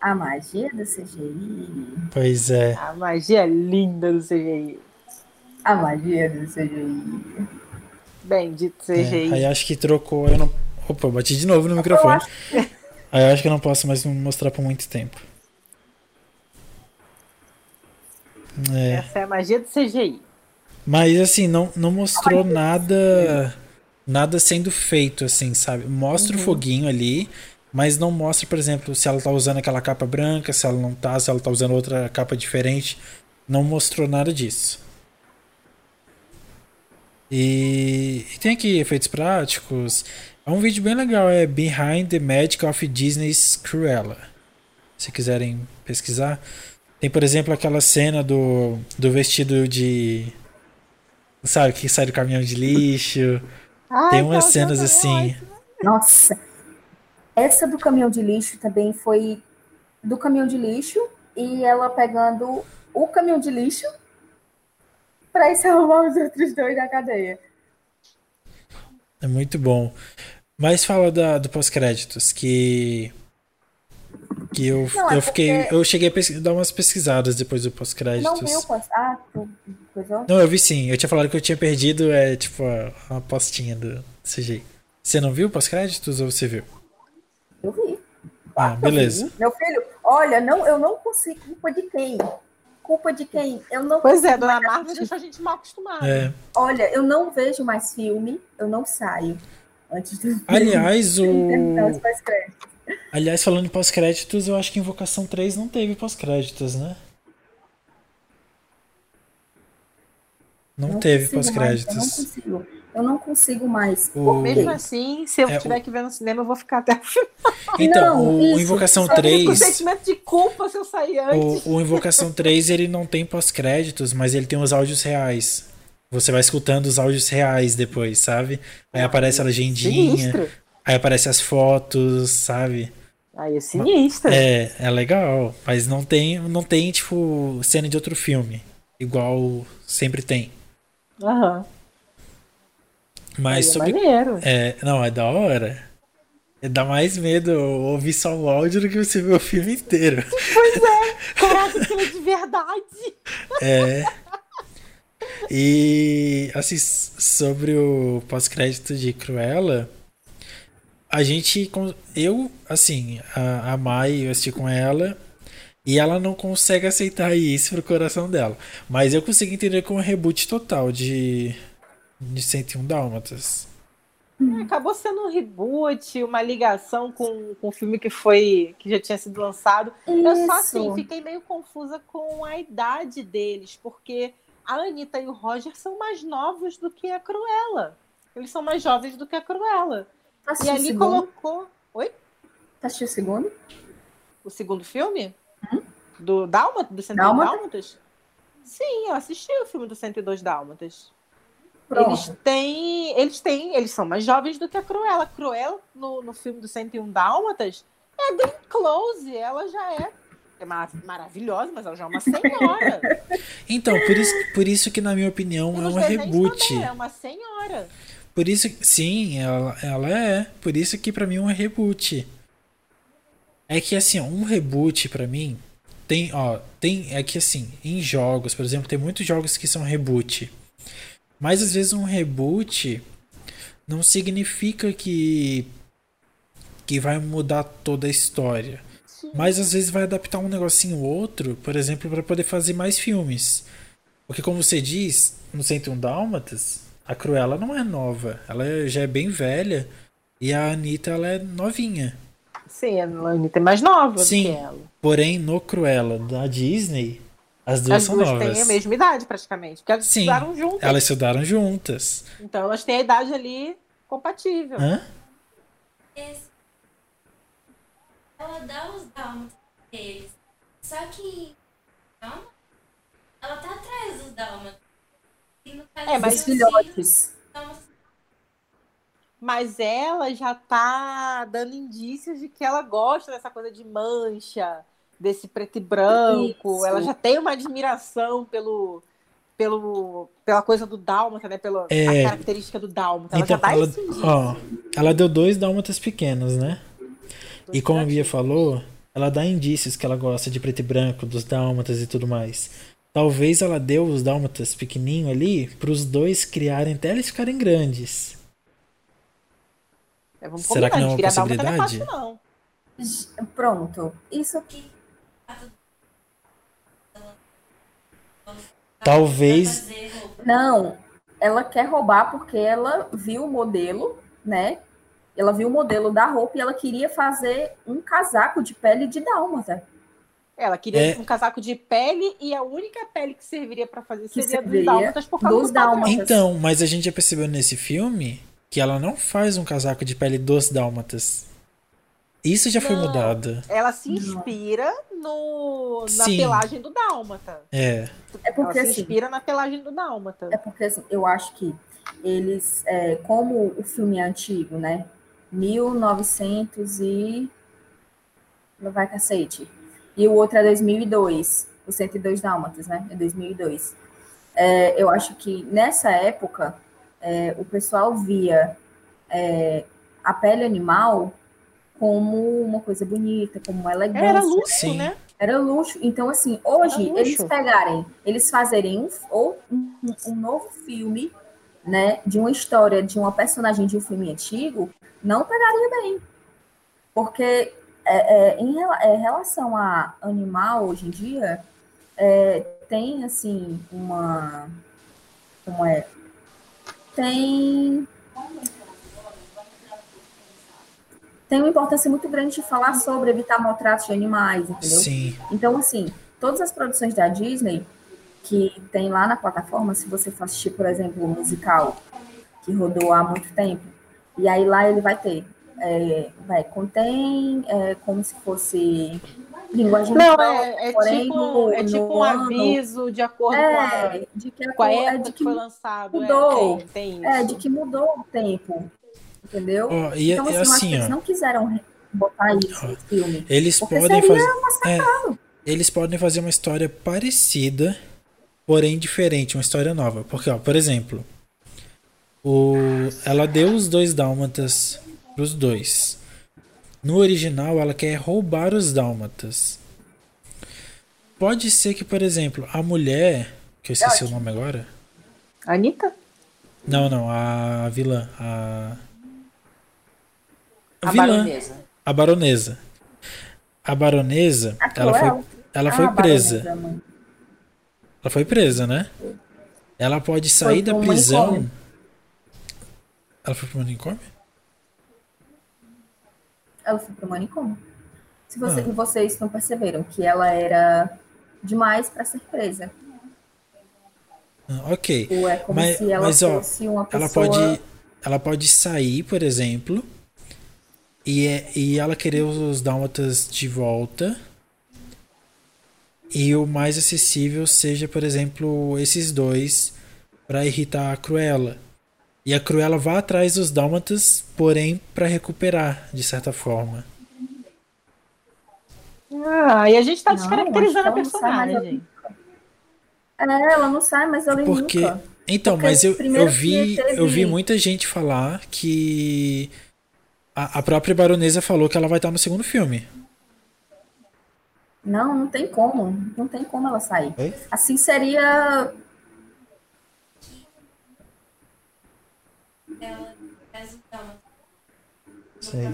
A magia do CGI. Pois é. A magia linda do CGI. A magia do CGI. Bendito CGI. É, aí acho que trocou. Eu não... Opa, bati de novo no microfone. Eu *laughs* Aí eu acho que eu não posso mais mostrar por muito tempo. É. Essa é a magia do CGI. Mas assim, não, não mostrou nada nada sendo feito, assim, sabe? Mostra uhum. o foguinho ali, mas não mostra, por exemplo, se ela tá usando aquela capa branca, se ela não tá, se ela tá usando outra capa diferente. Não mostrou nada disso. E, e tem aqui efeitos práticos. É um vídeo bem legal, é Behind the Magic of Disney's Cruella. Se quiserem pesquisar. Tem, por exemplo, aquela cena do, do vestido de. Sabe, que sai do caminhão de lixo. Ai, Tem umas cenas assim. Nossa. Essa do caminhão de lixo também foi do caminhão de lixo e ela pegando o caminhão de lixo para salvar os outros dois da cadeia. É muito bom. Mas fala da, do pós-créditos, que que eu, não, é eu fiquei. Eu cheguei a dar umas pesquisadas depois do pós-créditos. Não viu pós Ah, coisa? Não, eu vi sim. Eu tinha falado que eu tinha perdido, é tipo, a, a postinha do CGI. Você não viu pós-créditos ou você viu? Eu vi. Ah, beleza. Vi. Meu filho, olha, não, eu não consigo. Culpa de quem? Culpa de quem? Eu não Pois é, Dona Marvel deixou a gente mal acostumada. É. Olha, eu não vejo mais filme, eu não saio. Antes do Aliás, *laughs* o. Aliás, falando em pós-créditos, eu acho que Invocação 3 não teve pós-créditos, né? Não, não teve pós-créditos. Eu não consigo. Eu não consigo mais. O... Mesmo assim, se eu é, tiver o... que ver no cinema, eu vou ficar até o final. *laughs* Então, não, o, isso, Invocação 3. Eu com sentimento de culpa se eu sair antes. O, o Invocação 3 ele não tem pós-créditos, mas ele tem os áudios reais. Você vai escutando os áudios reais depois, sabe? Aí aparece a legendinha. Sinistro. Aí aparece as fotos, sabe? Aí é sinistro. É, é legal. Mas não tem, não tem, tipo, cena de outro filme. Igual sempre tem. Aham. Mas é sobre. Maneiro. É, não, é da hora. É, dá mais medo ouvir só o áudio do que você ver o filme inteiro. Pois é, *laughs* caraca, aquilo é de verdade. É. E assim, sobre o pós-crédito de Cruella, a gente. Eu, assim, a, a Mai, eu assisti com ela. E ela não consegue aceitar isso pro coração dela. Mas eu consigo entender com um reboot total de, de 101 Dálmatas. É, acabou sendo um reboot, uma ligação com, com o filme que foi que já tinha sido lançado. Isso. Eu só assim fiquei meio confusa com a idade deles, porque a Anitta e o Roger são mais novos do que a Cruella. Eles são mais jovens do que a Cruella. E ali colocou. Oi? Tá assistindo o segundo? O segundo filme? Hum? Do Dálmatas? Do Central Dálmatas? Sim, eu assisti o filme do 102 Dálmatas. Pronto. Eles têm, eles têm, eles são mais jovens do que a Cruella. A Cruella, no, no filme do 101 Dálmatas, é bem close. Ela já é, é mar- maravilhosa, mas ela já é uma senhora. *laughs* Então, por isso, por isso que, na minha opinião, E é um reboot. também, é uma senhora. Por isso, sim, ela, ela é. Por isso que pra mim é um reboot. É que assim, ó, um reboot pra mim tem, ó, tem é que assim, em jogos, por exemplo, tem muitos jogos que são reboot. Mas às vezes um reboot não significa que que vai mudar toda a história. Sim. Mas às vezes vai adaptar um negocinho ou outro, por exemplo, para poder fazer mais filmes. Porque como você diz, no 101 Dálmatas, a Cruella não é nova. Ela já é bem velha. E a Anitta, ela é novinha. Sim, a Anitta é mais nova Sim. do que ela. Porém, no Cruella da Disney, as duas As são duas novas. têm a mesma idade, praticamente. Porque elas Sim. estudaram juntas. Elas estudaram juntas. Então elas têm a idade ali compatível. Hã? Ela dá os dálmatas pra eles. Só que. Ela tá atrás dos dálmatas. É, mas- dos filhotes. dálmatas- Mas ela já tá dando indícios de que ela gosta dessa coisa de mancha, desse preto e branco. Isso. Ela já tem uma admiração pelo, pelo, pela coisa do dálmata, né? Pela É. a característica do dálmata. Ela Então, já dá ela, ó, ela deu dois dálmatas pequenos, né? Dois E como a Bia falou, ela dá indícios que ela gosta de preto e branco, dos dálmatas e tudo mais. Talvez ela deu os dálmatas pequenininho ali pros dois criarem até eles ficarem grandes. É, vamos Será que não é uma não é possibilidade? fácil, não. Pronto. Isso que fato Talvez-. Não, ela quer roubar porque ela viu o modelo, né? Ela viu o modelo da roupa e ela queria fazer um casaco de pele de dálmata. Ela queria É. um casaco de pele e a única pele que serviria pra fazer Que seria dos dálmatas por causa dos do dálmatas. Então, mas a gente já percebeu nesse filme que ela não faz um casaco de pele dos dálmatas. Isso já foi Não. mudado. Ela se inspira no, na Sim. pelagem do dálmata. É. É porque Ela se assim, inspira na pelagem do dálmata. É porque assim, eu acho que eles, é, como o filme é antigo, né? 1900 e. Não vai cacete. E o outro é 2002, o 102 Dálmatas, né? É 2002. É, eu acho que nessa época é, o pessoal via é, a pele animal como uma coisa bonita, como uma elegância. Era luxo, Sim. né? Era luxo. Então, assim, hoje, eles pegarem, eles fazerem um, ou um, um novo filme, né, de uma história de uma personagem de um filme antigo, não pegaria bem. Porque é, é, em é, relação a animal, hoje em dia, é, tem, assim, uma... Como é? Tem... Tem uma importância muito grande de falar sobre evitar maltratos de animais, entendeu? Sim. Então, assim, todas as produções da Disney que tem lá na plataforma, se você for assistir, por exemplo, o musical que rodou há muito tempo, e aí lá ele vai ter, é, vai, contém é, como se fosse linguagem Não, própria, é, é porém, tipo, no- é tipo um ano- aviso de acordo com, a, é, de que, com a é época de que que foi lançado. mudou. É, tem, tem é, isso. de que mudou o tempo, entendeu? Ó, e então, assim, é eu acho que assim, eles ó. não quiseram botar isso no filme. Eles podem fazer. é, eles podem fazer uma história parecida, porém diferente, uma história nova. Porque, ó, por exemplo, o, ela deu os dois dálmatas pros dois. No original, ela quer roubar os dálmatas. Pode ser que, por exemplo, a mulher. Que eu esqueci o nome agora. Anitta? Não, não, a vilã. A. A vilã. baronesa. A baronesa. A baronesa, A ela foi, Cruel? ela Ah, foi a presa. baronesa, mãe. Ela foi presa, né? Ela pode sair da prisão. manicômio. Ela foi pro manicômio? Ela foi pro manicômio. Se você- Ah. vocês não perceberam que ela era demais para ser presa. Ah, ok. Ou é como Mas- se ela mas, ó, fosse uma pessoa. Ela pode, ela pode sair, por exemplo, e, é- e ela querer os dálmatas de volta. e o mais acessível seja, por exemplo, esses dois para irritar a Cruella. E a Cruella vá atrás dos dálmatas, porém para recuperar, de certa forma. Ah, e a gente tá Não, descaracterizando a personagem. É, ela não sai, mas ela Porque nunca. então, Porque mas eu, eu vi teve- eu vi muita gente falar que a, a própria baronesa falou que ela vai estar no segundo filme. Não, não tem como. Não tem como ela sair. Assim seria. Sei.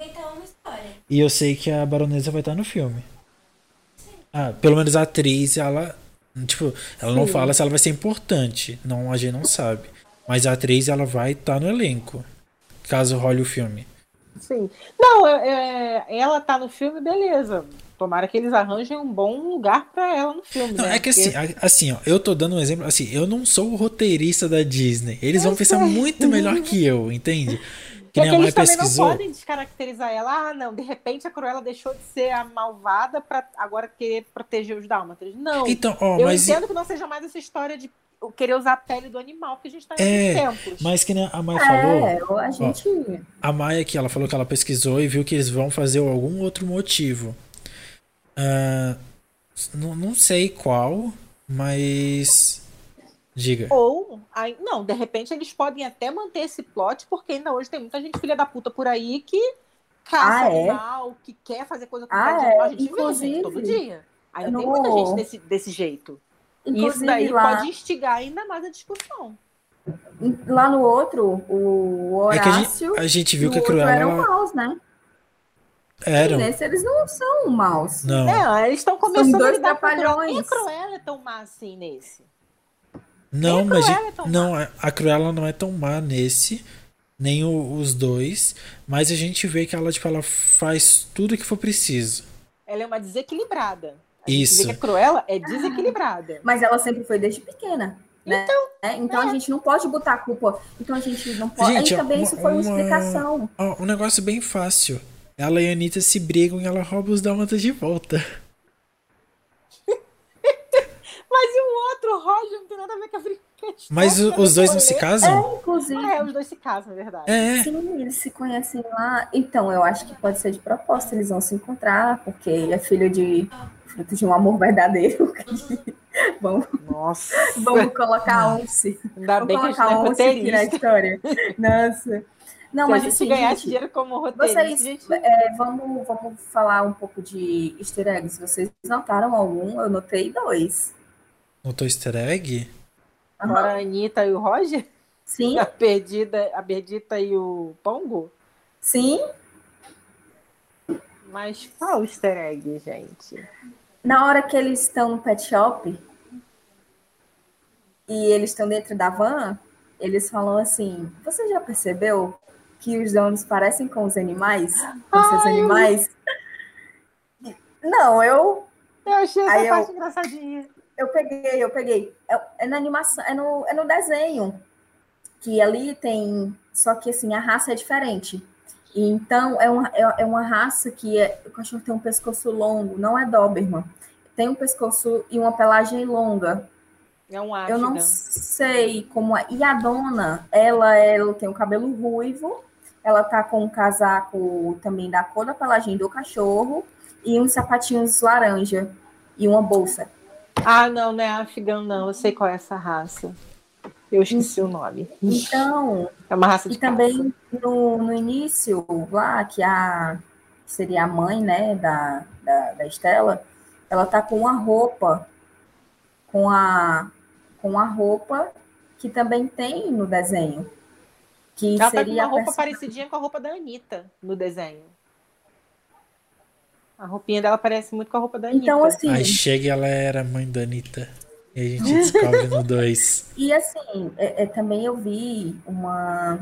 Então, uma história. E eu sei que a baronesa vai estar no filme. Ah, pelo menos a atriz, ela. Tipo, ela não Sim. fala se ela vai ser importante. Não, a gente não sabe. Mas a atriz, ela vai estar no elenco. Caso role o filme. Sim. Não, é- é- ela tá no filme, beleza. Tomara que eles arranjem um bom lugar pra ela no filme. Não, né? é que Porque- assim, assim, ó, eu tô dando um exemplo, assim, eu não sou o roteirista da Disney. Eles vão Eu pensar sei. muito melhor que eu, entende? Que nem Porque eles também pesquisou. não podem descaracterizar ela. Ah, não, de repente a Cruella deixou de ser a malvada pra agora querer proteger os dálmatas. Não. Então, ó, eu mas, entendo que não seja mais essa história de querer usar a pele do animal, que a gente tá É, nesses tempos. mas que a Mai falou, É, a gente. a Mai aqui, ela falou que ela pesquisou e viu que eles vão fazer algum outro motivo. Ah, não, não sei qual, mas. Diga. Ou, aí, não, de repente eles podem até manter esse plot, porque ainda hoje tem muita gente filha da puta por aí que caça Ah, é? animal, que quer fazer coisa com Ah, é? animal. A gente vê, Inclusive, gente, todo dia. Ainda tem muita gente desse, desse jeito. E isso Inclusive, daí lá, pode instigar ainda mais a discussão. lá no outro, o É que a Horácio. gente, a gente viu que a Cruella. eram ela- maus, né? Eram. Nesse eles não são maus. Não. É, eles estão começando a dois lidar com a Cruella. trapalhões. Nem a Cruella é tão má assim nesse. Não, mas Cruella é não, a- a Cruella não é tão má nesse, nem o- os dois, mas a gente vê que ela tipo ela faz tudo que for preciso. Ela é uma desequilibrada. A gente Isso. vê que a Cruella é desequilibrada. *laughs* Mas ela sempre foi desde pequena. Né? É, então a gente não pode botar a culpa. Então a gente não pode. Gente, Aí também uma- isso foi uma uma- explicação. Um negócio bem fácil. Ela e a Anitta se brigam e ela rouba os dálmatas de volta. *laughs* Mas e o outro, Roger, não tem nada a ver com a brincadeira. Mas o- os dois não se casam? É, inclusive. Ah, é, os dois se casam, é verdade. É, Sim, eles se conhecem lá. Então, eu acho que pode ser de propósito, eles vão se encontrar, porque é filho de fruto de um amor verdadeiro. *laughs* vamos, Nossa. vamos colocar once. Ainda Vamos bem que a gente colocar é once aqui na história. Nossa. Não, Se mas a gente assim, ganhasse gente, dinheiro como roteirista, vocês, gente... é, vamos, vamos falar um pouco de easter eggs. Vocês notaram algum? Eu notei dois. notou easter egg? Agora a Anitta e o Roger? Sim, A Perdida, a Perdita e o Pongo? sim. Mas qual easter egg, gente? Na hora que eles estão no pet shop e eles estão dentro da van, eles falam assim: Você já percebeu que os donos parecem com os animais? Com seus Ai, eu- animais? Não, eu, Eu achei essa Aí eu- parte engraçadinha. eu peguei, eu peguei. É, é na animação, é no, é no desenho. Que ali tem. Só que assim, a raça é diferente. Então, é uma, é, é uma raça que é, o cachorro tem um pescoço longo, não é Doberman. Tem um pescoço e uma pelagem longa. É um Eu não sei como é. E a dona, ela, ela tem o cabelo ruivo, ela tá com um casaco também da cor da pelagem do cachorro e uns sapatinhos laranja e uma bolsa. Ah, não, não é Afghan, não. Eu sei qual é essa raça. Eu esqueci o nome. Então, É uma raça de e também no, no início, lá, que a seria a mãe, né, da, da, da Estela, ela tá com uma roupa, com a, com a roupa que também tem no desenho. Que Ela tá com seria uma a roupa perso- parecidinha com a roupa da Anitta no desenho. A roupinha dela parece muito com a roupa da Anitta. Então, assim, Aí chega e ela era a mãe da Anitta. E a gente descobre no 2. *laughs* e assim, é, é, também eu vi uma.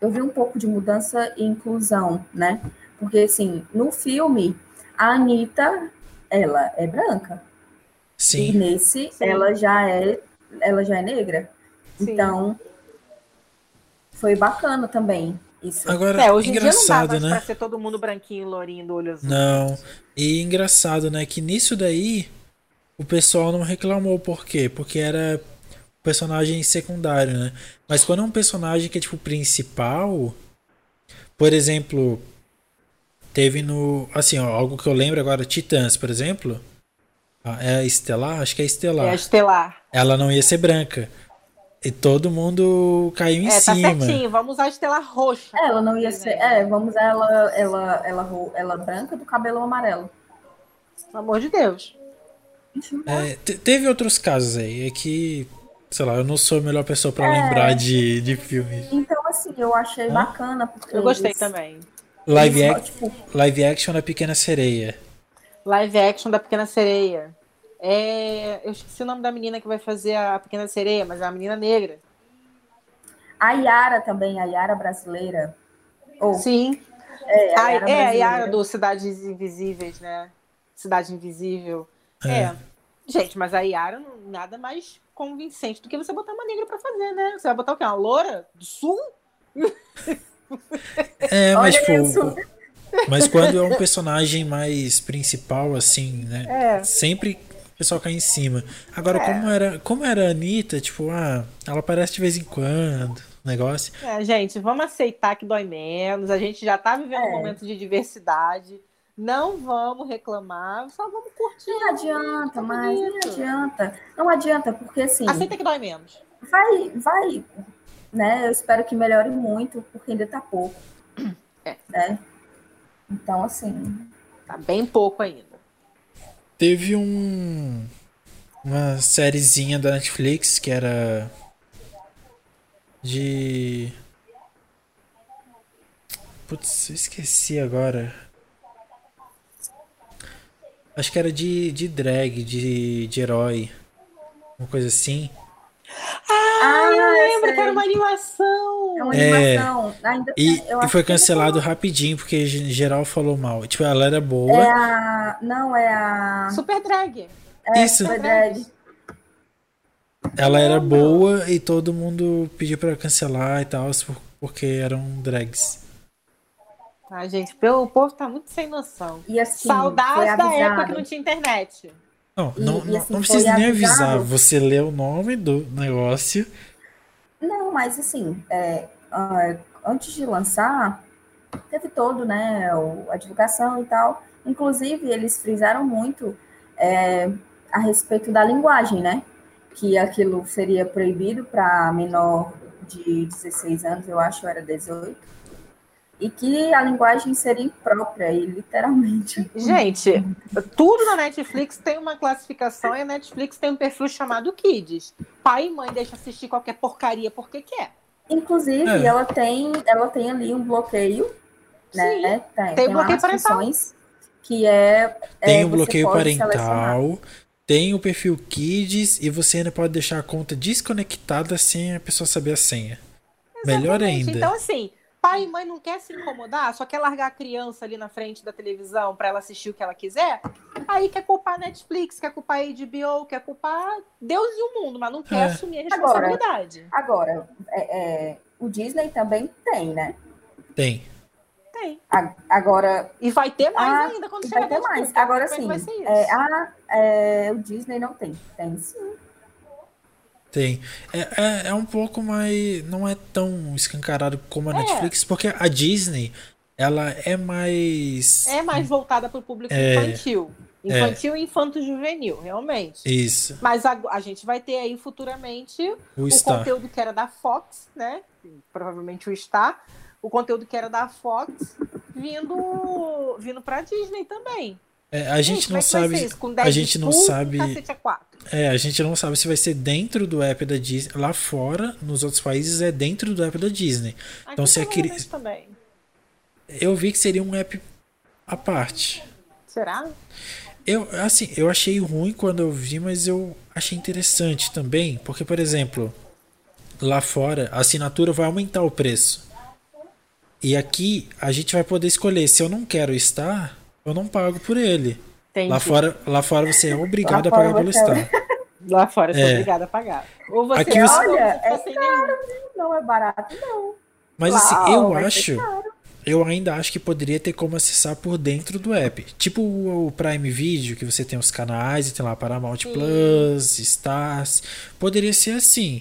Eu vi um pouco de mudança e inclusão, né? Porque, assim, no filme, a Anitta, ela é branca. E Sim. nesse, Sim. ela já é, ela já é negra. Sim. Então, foi bacana também. Isso. Agora, É, hoje em dia não dá engraçado, mais né? pra ser todo mundo branquinho, lourinho, do olho azul. Não. E engraçado, né? Que nisso daí o pessoal não reclamou. Por quê? Porque era personagem secundário, né? Mas quando é um personagem que é tipo principal, por exemplo, teve no. Assim, ó, algo que eu lembro agora, Titãs, por exemplo. Ah, É a Estelar? Acho que é a Estelar. É a estelar. Ela não ia ser branca. E todo mundo caiu em É, tá cima. certinho. Vamos usar a estelar roxa. É, Ela não ia ser. É, vamos ela, ela, ela, ro- ela branca do cabelo amarelo. Pelo amor de Deus. É, te- teve outros casos aí. É que, sei lá, eu não sou a melhor pessoa pra É. lembrar de, de filmes. Então, assim, eu achei Hã? bacana, porque. Eu gostei eles- também. Live, ac- tipo, live action da Pequena Sereia. Live action da Pequena Sereia. É... Eu esqueci o nome da menina que vai fazer a Pequena Sereia, mas é a menina negra. a Yara também, a Yara brasileira. Ou, Sim. é, A, Yara é, a. Yara do Cidades Invisíveis, né? Cidade Invisível. É. É. Gente, mas a Yara nada mais convincente do que você botar uma negra pra fazer, né? Você vai botar o quê? Uma loura do sul? *laughs* É, mas Olha tipo. isso. Mas quando é um personagem mais principal, assim, né? É. Sempre o pessoal cai em cima. Agora, É. como era como era a Anitta, tipo, ah, ela aparece de vez em quando, negócio. É, gente, vamos aceitar que dói menos. A gente já tá vivendo um É. momento de diversidade. Não vamos reclamar, só vamos curtir. Não adianta, Tá mas não adianta. Não adianta, porque assim, Aceita que dói menos. vai, vai, né? Eu espero que melhore muito, porque ainda tá pouco. *clears throat* É. Né? Então, assim, Tá bem pouco ainda. Teve um uma sériezinha da Netflix que era de Putz, eu esqueci agora. Acho que era de, de drag, de, de herói. Uma coisa assim. Ah, eu eu lembro que era uma animação. é uma É. animação. Ainda E, eu e foi cancelado rapidinho porque ge- geral falou mal. Tipo, ela era boa. É a. Não, é a. Super drag. É, Isso. Super Drag. Ela era Lembro. boa e todo mundo pediu pra cancelar e tal, por- porque eram drags. Ah, gente, pelo- o povo tá muito sem noção. E assim, Saudades da época que não tinha internet. Não, E- não, e assim, não precisa nem avisar. Você lê o nome do negócio. Não, mas assim, é, ah, antes de lançar, teve todo, né, o- a divulgação e tal. Inclusive, eles frisaram muito é, a respeito da linguagem, né? Que aquilo seria proibido para menor de 16 anos, eu acho, era 18. E que a linguagem seria imprópria, e literalmente. Gente, tudo na Netflix tem uma classificação e a Netflix tem um perfil chamado Kids. Pai e mãe deixam assistir qualquer porcaria porque quer. Inclusive, É. ela tem, ela tem ali um bloqueio, né? Tem, tem, lá bloqueio parental. que é. Tem é, o você bloqueio parental, selecionar. tem o perfil Kids e você ainda pode deixar a conta desconectada sem a pessoa saber a senha. Melhor Exatamente. ainda. Então, assim, pai e mãe não quer se incomodar, só quer largar a criança ali na frente da televisão pra ela assistir o que ela quiser. Aí quer culpar a Netflix, quer culpar a HBO, quer culpar Deus e o mundo, mas não quer É. assumir a responsabilidade. Agora, é, é, o Disney também tem, né? Tem. Tem. A- Agora, E vai ter mais Ah, ainda quando chegar vai ter mais. Agora como sim, é que vai ser isso. é, a, é, o Disney não tem. Tem sim. Tem. É, é, é um pouco mais. Não é tão escancarado como a É. Netflix, porque a Disney, ela é mais. É mais voltada para o público É. infantil. Infantil e infanto-juvenil, realmente. Isso. Mas a, a gente vai ter aí futuramente O o conteúdo que era da Fox, né? Provavelmente o Star. O conteúdo que era da Fox vindo, vindo pra Disney também. É, a gente não é sabe. a gente não com sabe- A4. É, a gente não sabe se vai ser dentro do app da Disney. Lá fora, nos outros países, é dentro do app da Disney. Aqui Então, se é provavelmente cri- também. Eu vi que seria um app à parte. Será? Eu, assim, eu achei ruim quando eu vi, mas eu achei interessante também, porque, por exemplo, lá fora a assinatura vai aumentar o preço. E aqui a gente vai poder escolher se eu não quero estar, eu não pago por ele. Lá fora, lá fora você é obrigado a pagar pelo você- Star. *laughs* Lá fora eu sou É. obrigada a pagar. Ou você Aqui os- olha, é sem nenhum. Não é barato, não. Mas assim, eu acho. Eu ainda acho que poderia ter como acessar por dentro do app. Tipo o Prime Video, que você tem os canais e tem lá Paramount Plus, Stars. Poderia ser assim.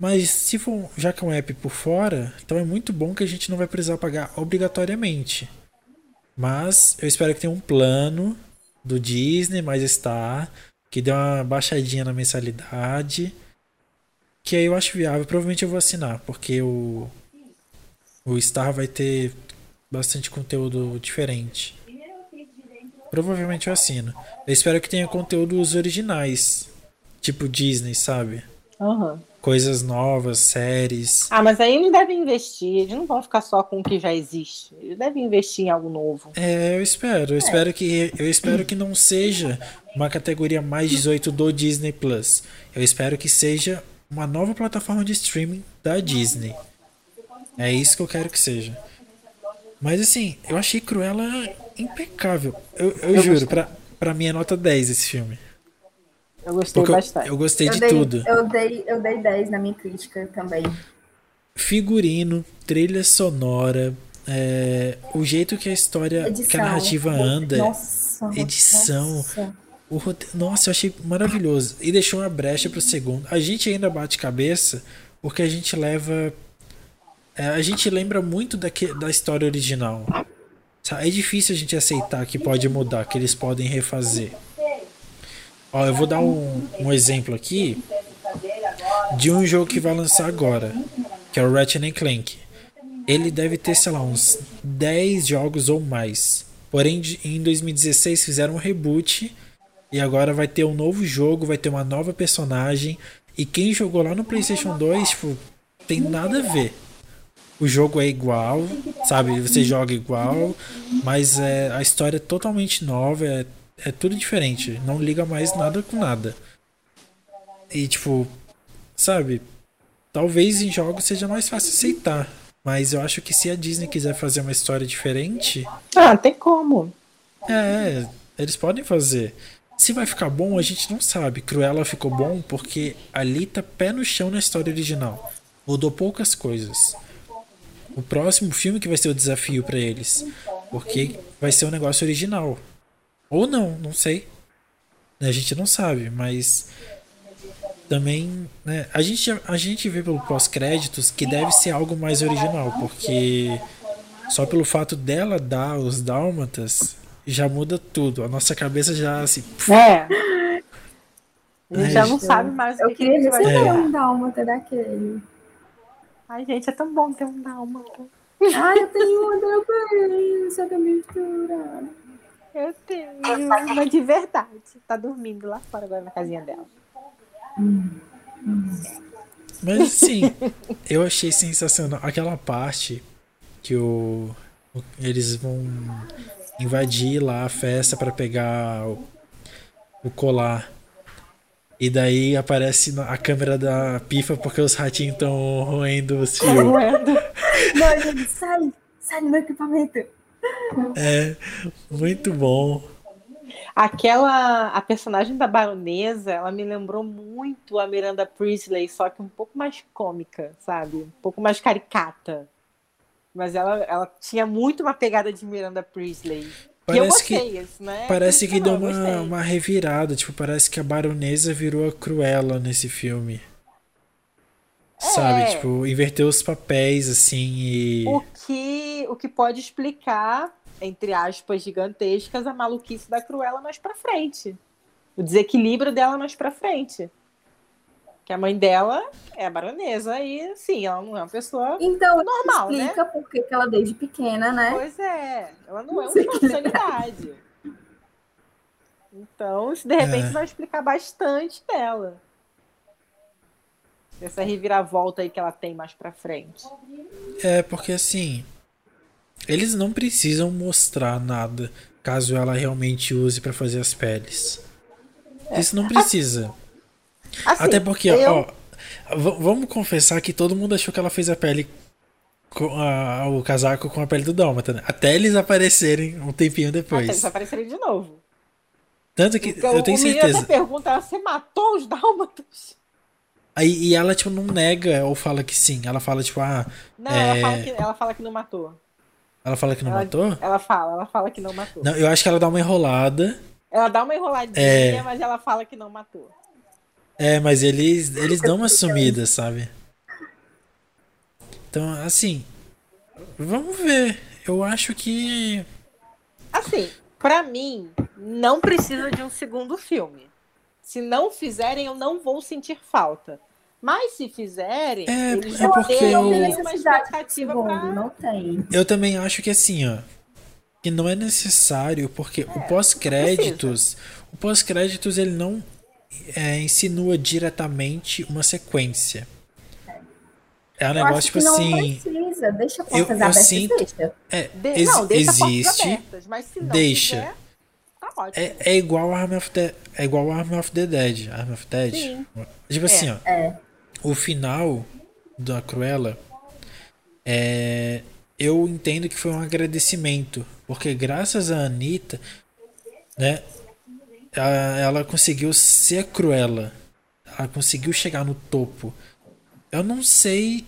Mas se for, já que é um app por fora, então é muito bom que a gente não vai precisar pagar obrigatoriamente. Mas eu espero que tenha um plano do Disney mais Star, que dê uma baixadinha na mensalidade. Que aí eu acho viável. Provavelmente eu vou assinar, porque o, o Star vai ter bastante conteúdo diferente. Provavelmente eu assino. Eu espero que tenha conteúdos originais. Tipo Disney, sabe? Aham. Coisas novas, séries. Ah, mas aí eles devem investir. Eles não vão ficar só com o que já existe. Eles devem investir em algo novo. É, eu espero. Eu espero que eu espero que não seja uma categoria mais 18 do Disney Plus. Eu espero que seja uma nova plataforma de streaming da Disney. É isso que eu quero que seja. Mas assim, eu achei Cruella impecável. Eu, eu, Eu juro, pra, pra mim é nota 10 esse filme. Eu gostei Porque eu, bastante. eu gostei Eu de dei, tudo. Eu dei, eu dei 10 na minha crítica também. Figurino, trilha sonora, é, o jeito que a história, Edição. que a narrativa anda. Nossa. edição. nossa. O rote- Nossa, eu achei maravilhoso. E deixou uma brecha pro segundo. A gente ainda bate cabeça porque a gente leva. é, a gente lembra muito daque- da história original. É difícil a gente aceitar que pode mudar, que eles podem refazer. Ó, eu vou dar um, um exemplo aqui de um jogo que vai lançar agora, que é o Ratchet Clank. Ele deve ter, sei lá, uns 10 jogos ou mais. Porém, em 2016 fizeram um reboot e agora vai ter um novo jogo, vai ter uma nova personagem. E quem jogou lá no PlayStation 2, tipo, tem nada a ver. O jogo é igual, sabe? Você joga igual, mas é, a história é totalmente nova, é, é tudo diferente. Não liga mais nada com nada. E tipo, sabe? Talvez em jogos seja mais fácil aceitar. Mas eu acho que se a Disney quiser fazer uma história diferente, Ah, tem como. é, eles podem fazer. Se vai ficar bom, a gente não sabe. Cruella ficou bom porque ali tá pé no chão na história original. Mudou poucas coisas. O próximo filme que vai ser o desafio pra eles. Porque vai ser um negócio original. Ou não, não sei. A gente não sabe, mas também, né, a gente a gente vê pelo pós-créditos que deve ser algo mais original, porque só pelo fato dela dar os dálmatas já muda tudo. A nossa cabeça já assim, É. A gente Ai, já não gente. sabe mais o Eu que, que a queria gente vai receber É. um dálmata daquele. Ai, gente, é tão bom ter um dálmata. Ai, eu tenho um também, só que é mistura. Eu tenho, mas de verdade. Tá dormindo lá fora agora na casinha dela. Mas assim, eu achei sensacional aquela parte que o, eles vão invadir lá a festa pra pegar o, o colar. E daí aparece a câmera da pifa porque os ratinhos estão roendo os fios. Não, gente, sai, sai do meu equipamento. É muito bom. Aquela, a personagem da baronesa, ela me lembrou muito a Miranda Priestley, só que um pouco mais cômica, sabe? Um pouco mais caricata. Mas ela, ela tinha muito uma pegada de Miranda Priestley. Que eu Parece que- gostei, isso, né? Parece que deu uma, uma revirada. Tipo, parece que a baronesa virou a Cruella nesse filme. Sabe? É. Tipo, inverteu os papéis assim e. O que, o que pode explicar, entre aspas, gigantescas, a maluquice da Cruella mais pra frente. O desequilíbrio dela mais pra frente. Que a mãe dela é a baronesa e, sim, ela não é uma pessoa. Então, Normal, né? explica por que que ela desde pequena, né? Pois é, ela não é um Desequilibrada. personalidade. Então, isso de repente É. vai explicar bastante dela. Essa reviravolta aí que ela tem mais pra frente. É, porque assim. Eles não precisam mostrar nada caso ela realmente use pra fazer as peles. Isso não precisa. Assim, Até porque, eu- ó. Vamos confessar que todo mundo achou que ela fez a pele. Com a- o casaco com a pele do Dálmata, né? Até eles aparecerem um tempinho Até depois. eles aparecerem de novo. Tanto que Então, eu tenho certeza. até pergunta, você matou os dálmatas? Aí, e ela, tipo, não nega ou fala que sim. Ela fala, tipo, ah. Não, é... ela, fala que, ela fala que não matou. Ela fala que não ela, matou? Ela fala, ela fala que não matou. Não, eu acho que ela dá uma enrolada. Ela dá uma enroladinha, É. mas ela fala que não matou. É, mas eles, eles dão uma sumida, sabe? Então, assim. Vamos ver. Eu acho que. Assim, pra mim, não precisa de um segundo filme. Se não fizerem, eu não vou sentir falta. Mas se fizerem, É, eles é vão porque ter eu- uma expectativa segundo, pra... não tem. Eu também acho que assim, ó. Que não é necessário, porque o pós-créditos. O pós-créditos ele não é, insinua diretamente uma sequência. É um Eu negócio acho tipo que não assim. precisa, deixa eu- eu abertas, sinto- deixa. É, De- ex- não, deixa portas existe. abertas, mas se não deixa. tá ótimo. É, é igual Arm of the, é igual Arm of the Dead. Arm of the Dead. Sim. Tipo assim, ó. É. O final da Cruella é, eu entendo que foi um agradecimento, porque graças a Anitta, né, ela, ela conseguiu ser Cruella, ela conseguiu chegar no topo. Eu não sei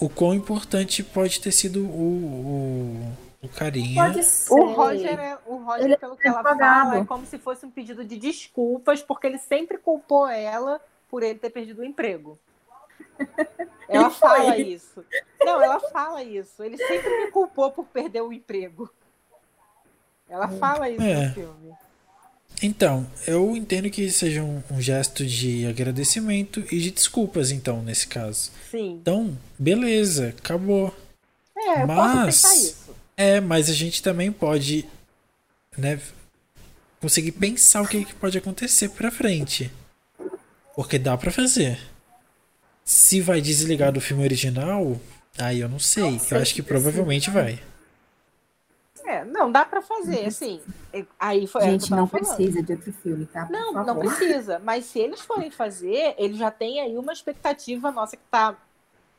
o quão importante pode ter sido o, o, o carinha. Pode ser. O Roger, é, o Roger Ele é pelo que ela fala, é como se fosse um pedido de desculpas, porque ele sempre culpou ela por ele ter perdido o emprego. *laughs* Ela fala isso. Não, ela fala isso. Ele sempre me culpou por perder o emprego. Ela fala isso É. no filme. Então, eu entendo que seja um, um gesto de agradecimento e de desculpas, então, nesse caso. Sim. Então, beleza, acabou. É, eu Mas- posso aceitar isso. É, mas a gente também pode, né, conseguir pensar o que, que pode acontecer pra frente. Porque dá pra fazer. Se vai desligar do filme original, aí eu não sei. sei Eu acho que provavelmente vai. É, não, dá pra fazer, assim. é, Aí foi é Gente, não falando. precisa de outro filme, tá? Por Não, não precisa. Mas se eles forem fazer, eles já têm aí uma expectativa nossa que tá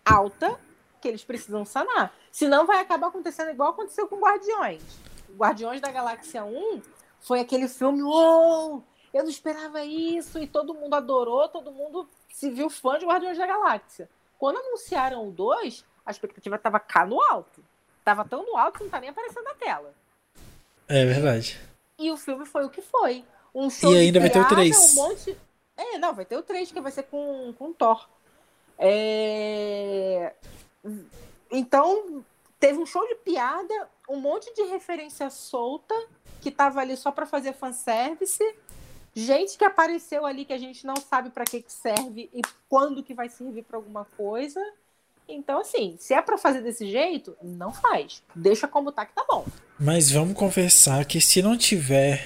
alta, que eles precisam sanar. Senão vai acabar acontecendo igual aconteceu com Guardiões. Guardiões da Galáxia 1 foi aquele filme, uou! Eu não esperava isso, e todo mundo adorou, todo mundo se viu fã de Guardiões da Galáxia. Quando anunciaram o 2, a expectativa tava cá no alto. Tava tão no alto que não tá nem aparecendo na tela. É verdade. E o filme foi o que foi. Um show E ainda vai ter o piada, três. Um monte... É, não, vai ter o 3, que vai ser com, com Thor. É... Então, teve um show de piada, um monte de referência solta, que tava ali só pra fazer fanservice. Gente que apareceu ali que a gente não sabe pra que, que serve e quando que vai servir pra alguma coisa. Então, assim, se é pra fazer desse jeito, não faz. Deixa como tá que tá bom. Mas vamos conversar que se não tiver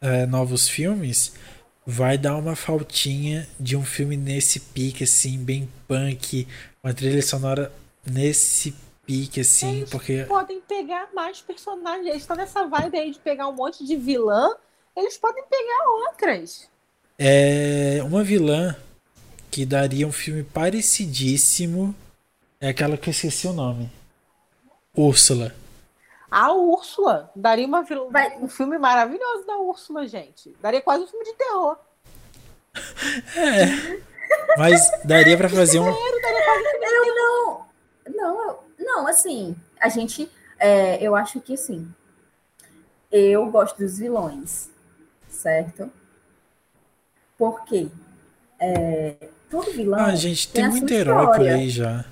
é, novos filmes, vai dar uma faltinha de um filme nesse pique, assim, bem punk, uma trilha sonora nesse pique, assim, Eles porque. podem pegar mais personagens. Eles estão nessa vibe aí de pegar um monte de vilã. Eles podem pegar outras. É uma vilã que daria um filme parecidíssimo. É aquela que eu esqueci o nome. Úrsula. A Úrsula. Daria uma um filme maravilhoso da Úrsula, gente. Daria quase um filme de terror. É. Mas daria pra fazer um. Eu não. Não, eu- não, assim, a gente. é, eu acho que assim. Eu gosto dos vilões, certo? Por quê? É, todo vilão. Ah, gente, tem a muito herói por aí já.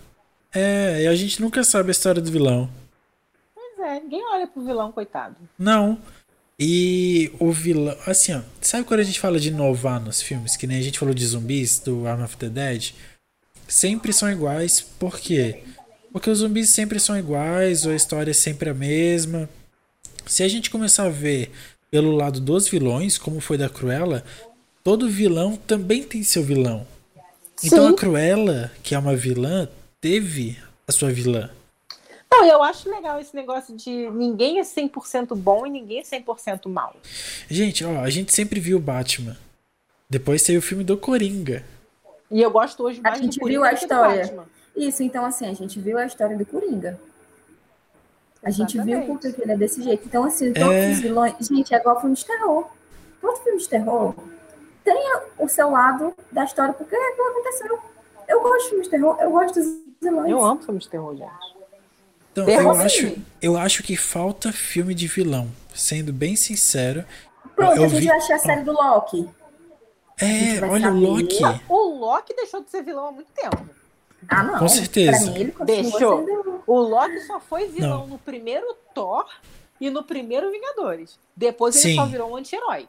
É, e a gente nunca sabe a história do vilão. Pois é, ninguém olha pro vilão, coitado. Não. E o vilão. Assim, ó. Sabe quando a gente fala de inovar nos filmes? Que nem a gente falou de zumbis do Arm of the Dead? Sempre são iguais. Por quê? Porque os zumbis sempre são iguais, ou a história é sempre a mesma. Se a gente começar a ver pelo lado dos vilões, como foi da Cruella, todo vilão também tem seu vilão. Então Sim. a Cruella, que é uma vilã, teve a sua vilã. Não, eu acho legal esse negócio de ninguém é 100% bom e ninguém é 100% mal. Gente, ó, a gente sempre viu Batman. Depois saiu o filme do Coringa. E eu gosto hoje A mais gente do viu Coringa a história. Isso, então, assim, a gente viu a história do Coringa. A gente viu Exatamente. por que ele é desse jeito. Então, assim, todos É. os vilões. Gente, é igual filme de terror. Todo filme de terror tenha o seu lado da história, porque é aquilo aconteceu. Eu gosto de filmes de terror, eu gosto dos vilões. Eu amo filmes de terror, gente. Então, Terror eu sim. acho, eu acho que falta filme de vilão. Sendo bem sincero. Pronto, eu a gente vi- vai assistir a série do Loki. É, olha o saber. Loki. O Loki deixou de ser vilão há muito tempo. Ah, não. Com certeza. Pra mim, Deixou. sendo... O Loki só foi vilão Não. no primeiro Thor e no primeiro Vingadores. Depois ele Sim. só virou um anti-herói.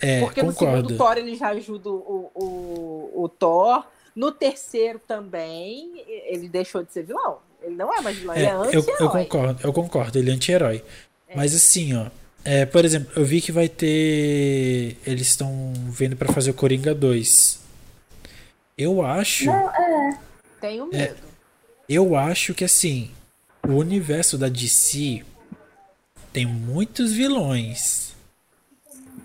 É, Porque no concordo. segundo Thor ele já ajuda o, o, o Thor. No terceiro também, ele deixou de ser vilão. Ele não é mais vilão, ele é É, eu, anti-herói. eu concordo, eu concordo, ele é anti-herói. Mas assim, ó. é, por exemplo, eu vi que vai ter. Eles estão vendo pra fazer o Coringa 2. Eu acho. Não, é. Tenho medo. Eu acho que assim. O universo da DC tem muitos vilões.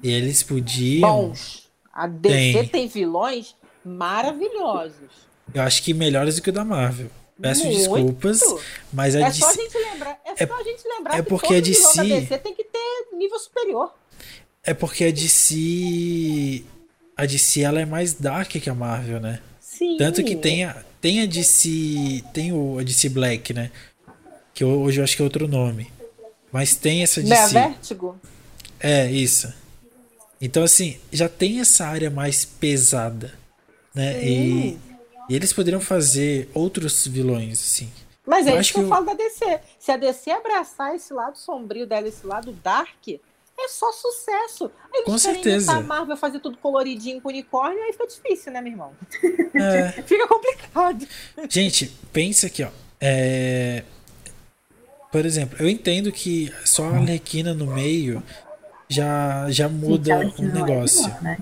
E eles podiam. Bons. A DC Tem. tem. vilões maravilhosos. Eu acho que melhores do que o da Marvel. Peço Muito. desculpas, mas a É DC. só a gente lembrar, é só a gente lembrar é que porque todo a vilão da DC DC tem que ter nível superior. É porque a DC. A DC ela é mais dark que a Marvel, né? Sim. Tanto que tem a, tem a DC. Tem o, a DC Black, né? Que hoje eu acho que é outro nome. Mas tem essa DC. Vértigo? É, isso. Então, assim, já tem essa área mais pesada, né? E, e eles poderiam fazer outros vilões, assim. Mas Eu é acho isso que eu, que eu- falo da DC. Se a DC abraçar esse lado sombrio dela, esse lado dark, é só sucesso. Aí Eles Com querem certeza. a Marvel fazer tudo coloridinho com unicórnio, aí fica difícil, né, meu irmão? É, *laughs* Fica complicado. Gente, pensa aqui, ó. É, Por exemplo, eu entendo que só a Arlequina no meio já, já muda Gente, o não é negócio. né?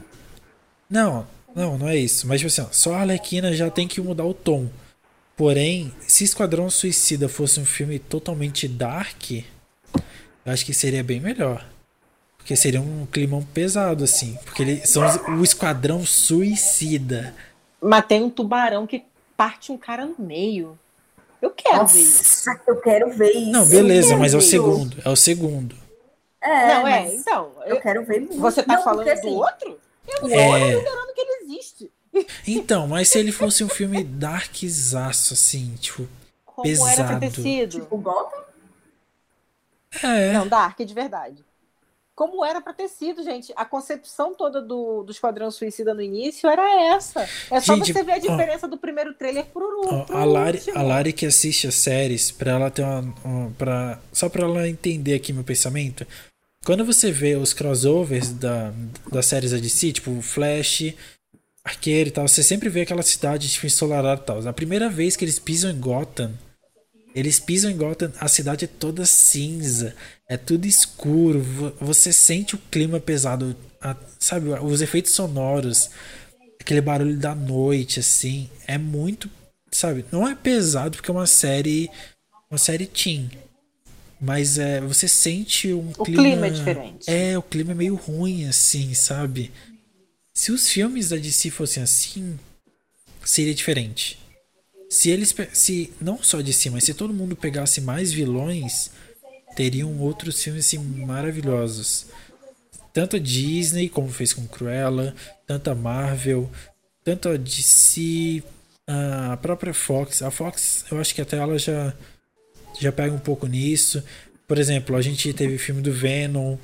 Não, não, não é isso. Mas, tipo assim, ó, só a Arlequina já tem que mudar o tom. Porém, se Esquadrão Suicida fosse um filme totalmente dark, eu acho que seria bem melhor. Porque seria um climão pesado, assim. Porque eles são o Esquadrão Suicida. Mas tem um tubarão que parte um cara no meio. Eu quero ver isso. Nossa, eu quero ver isso. Não, beleza, mas é o segundo. É o segundo. É, não, é, então. Eu eu- quero ver muito. Você tá Não, falando porque, do assim, outro? Eu não É. considerando que ele existe. Então, mas se ele fosse um filme darkzaço, assim, tipo. Como era pra ter Pesado. sido. Tipo, Gotham? É. Não, Dark, de verdade. Como era pra ter sido, gente. A concepção toda do, do Esquadrão Suicida no início era essa. É só Gente, você ver a ó. diferença do primeiro trailer pro, Ó, pro a, Lari, último. a Lari que assiste as séries, pra ela ter uma. uma- pra, só pra ela entender aqui meu pensamento. Quando você vê os crossovers da, das séries da DC, tipo Flash, Arqueiro e tal, você sempre vê aquela cidade tipo, ensolarada e tal. A primeira vez que eles pisam em Gotham, eles pisam em Gotham, a cidade é toda cinza, é tudo escuro, vo- você sente o clima pesado, a- sabe, os efeitos sonoros, aquele barulho da noite, assim, é muito, sabe, não é pesado porque é uma série, uma série teen, mas é, você sente um O clima, clima é diferente. é, o clima é meio ruim, assim, sabe? Se os filmes da DC fossem assim, seria diferente. Se eles, se não só DC, mas se todo mundo pegasse mais vilões, teriam outros filmes assim maravilhosos. Tanto a Disney, como fez com Cruella, tanto a Marvel, tanto a DC, a própria Fox. A Fox, eu acho que até ela já já pega um pouco nisso. Por exemplo, a gente teve filme do Venom.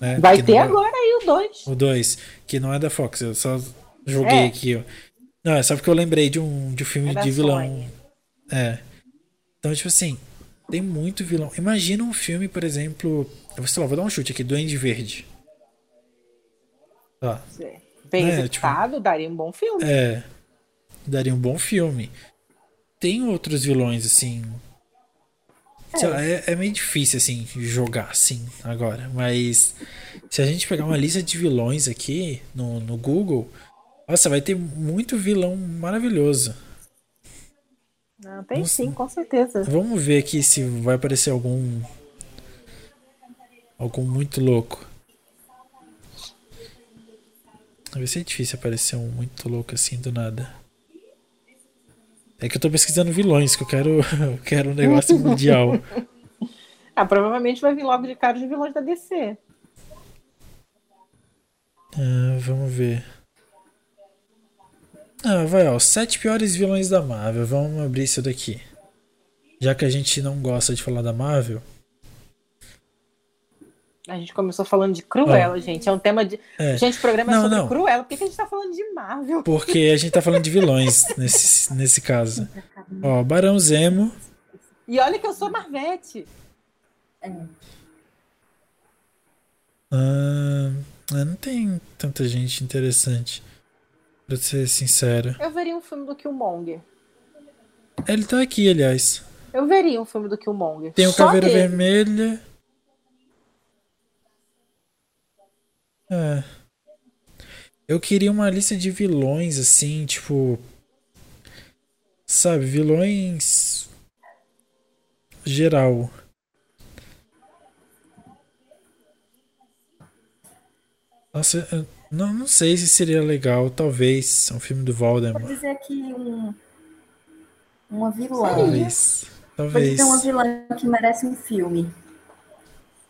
né, Vai que ter é- agora aí o 2. o 2, que não é da Fox, eu só joguei É. aqui, ó. Não, é só porque eu lembrei de um, de um filme É de vilão. É. Então, tipo assim, tem muito vilão. Imagina um filme, por exemplo. Eu vou, sei lá, vou dar um chute aqui, Duende Verde. Tá. Bem É, executado, daria um bom filme. É. Daria um bom filme. Tem outros vilões, assim. Sei lá, é, é meio difícil, assim, jogar assim agora. Mas se a gente pegar uma lista de vilões aqui no, no Google, nossa, vai ter muito vilão maravilhoso. Não, tem Nossa. sim, com certeza. Vamos ver aqui se vai aparecer algum. Algum muito louco. Vai ser difícil aparecer um muito louco assim do nada. É que eu tô pesquisando vilões, que eu quero, *laughs* eu quero um negócio *laughs* mundial. Ah, provavelmente vai vir logo de cara os vilões da DC. Ah, vamos ver. Ah, vai, ó. Sete piores vilões da Marvel. Vamos abrir isso daqui. Já que a gente não gosta de falar da Marvel. A gente começou falando de Cruella, gente. É um tema de. É. Gente, o programa é Não, sobre não. Cruella. Por que, que a gente tá falando de Marvel? Porque a gente tá falando de vilões *laughs* nesse, nesse caso. Ó, Barão Zemo. E olha que eu sou Marvete. Ah, é, não tem tanta gente interessante. Pra ser sincero. Eu veria um filme do Killmonger. Ele tá aqui, aliás. Eu veria um filme do Killmonger. Tem o Só Caveira dele. Vermelha. É. Eu queria uma lista de vilões, assim, tipo. Sabe, vilões. Geral. Nossa, eu não, não sei se seria legal, talvez. Um filme do Vou Voldemort. dizer aqui um, uma vilã. Talvez. Talvez. dizer uma vilã que merece um filme.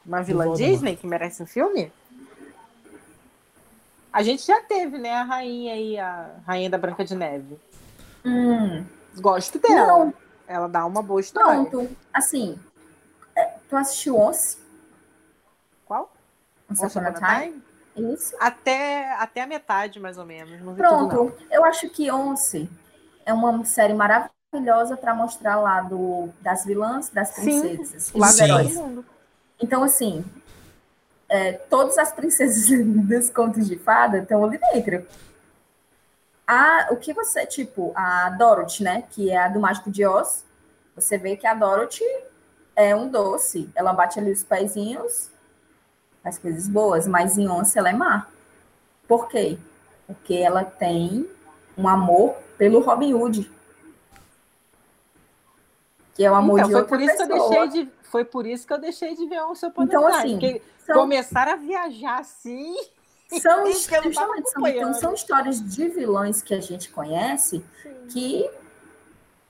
Uma vilã. Disney que merece um filme? A gente já teve, né? A rainha aí, a rainha da Branca de Neve. Hum, Gosto dela. não, Ela dá uma boa história. pronto. Assim, é, tu assistiu Once? Qual? Once Upon a a Time? Isso. Até, até a metade, mais ou menos. Pronto, eu acho que Once é uma série maravilhosa para mostrar lá do, das vilãs, das princesas, dos Sim. herói heróis. Então, assim, é, todas as princesas *laughs* dos contos de fada estão ali dentro. A, o que você, tipo, a Dorothy, né, que é a do Mágico de Oz, você vê que a Dorothy é um doce. Ela bate ali os pezinhos, faz coisas boas, mas em Once ela é má. Por quê? Porque ela tem um amor pelo Robin Hood. Que é o amor Então, de foi outra por isso que eu pessoa. deixei de. Foi por isso que eu deixei de ver o seu Então, assim, são- começaram a viajar assim. *laughs* São, justamente, são, então, são histórias de vilões que a gente conhece que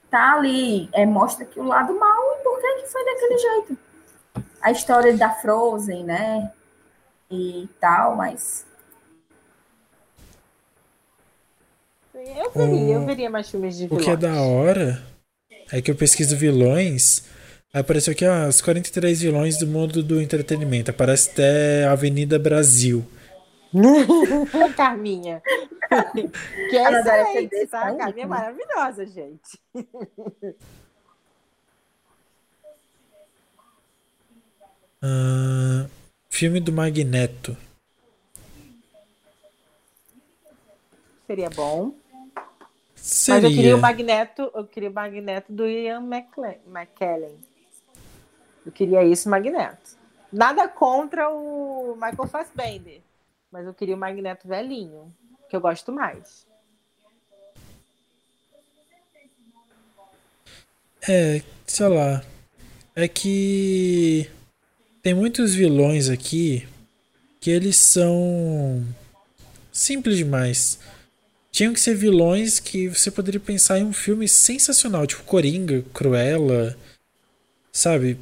tá ali, é, mostra que o lado mal e por que que foi daquele jeito. A história da Frozen, né? E tal, mas Eu veria, O- eu veria mais filmes de O vilões. que é da hora é que eu pesquiso vilões. Aí apareceu aqui ah, os 43 vilões do mundo do entretenimento. Aparece até Avenida Brasil. *laughs* Carminha. *laughs* que é excelente, tá? A Carminha é maravilhosa, gente. Ah, filme do Magneto. Seria bom. Seria. Mas eu queria o Magneto, eu queria o Magneto do Ian McKellen. Eu queria isso, Magneto. Nada contra o Michael Fassbender, mas eu queria o Magneto velhinho, que eu gosto mais. É, sei lá. É que tem muitos vilões aqui que eles são simples demais. Tinham que ser vilões que você poderia pensar em um filme sensacional, tipo Coringa, Cruella, sabe?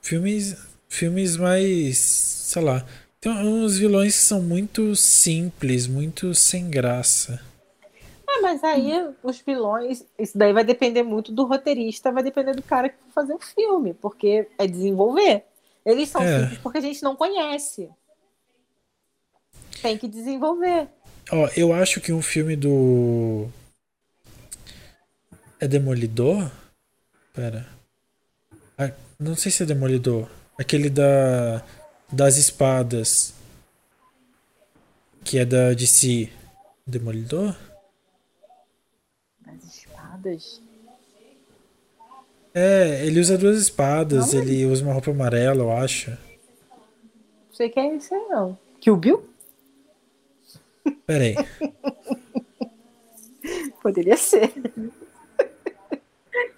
Filmes, filmes mais, sei lá. Tem uns vilões que são muito simples, muito sem graça. É, mas aí os vilões, isso daí vai depender muito do roteirista, vai depender do cara que fazer o filme, porque é desenvolver. Eles são É. simples porque a gente não conhece. Tem que desenvolver. Ó, eu acho que um filme do. É Demolidor? Pera. Ah, não sei se é Demolidor. Aquele da. Das espadas. Que é da DC. Demolidor? As espadas. É, ele usa duas espadas, Não. ele usa uma roupa amarela, eu acho. Não sei quem é esse aí, não. Kill Bill? Pera aí. *laughs* Poderia ser.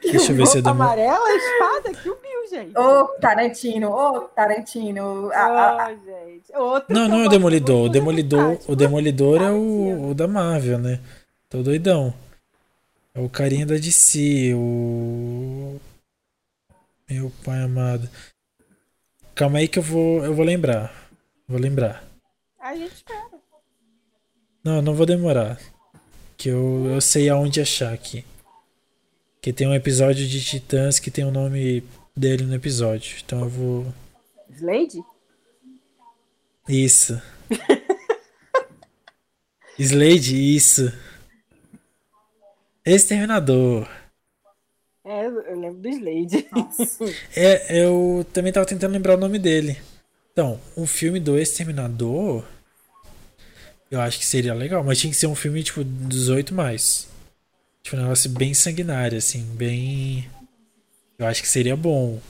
Deixa eu ver se é Roupa Demolidor. amarela, espada, Kill Bill, gente. Ô, Tarantino, ô, Tarantino. Ah, ah, Ai, gente. Outro Não, não eu é o Demolidor. O Demolidor, o Demolidor é o, o da Marvel, né? Tô doidão. É o carinha da DC, o. Meu pai amado. Calma aí que eu vou, eu vou lembrar. Vou lembrar. A gente espera. Não, não vou demorar. Que eu, eu sei aonde achar aqui. Que tem um episódio de Titãs que tem o nome dele no episódio. Então eu vou. Slade? Isso. *laughs* Slade, isso. Exterminador. É, eu lembro do Slade. É, eu também tava tentando lembrar o nome dele. Então, um filme do Exterminador. Eu acho que seria legal, mas tinha que ser um filme tipo 18 mais. Tipo, um negócio bem sanguinário, assim, bem. Eu acho que seria bom.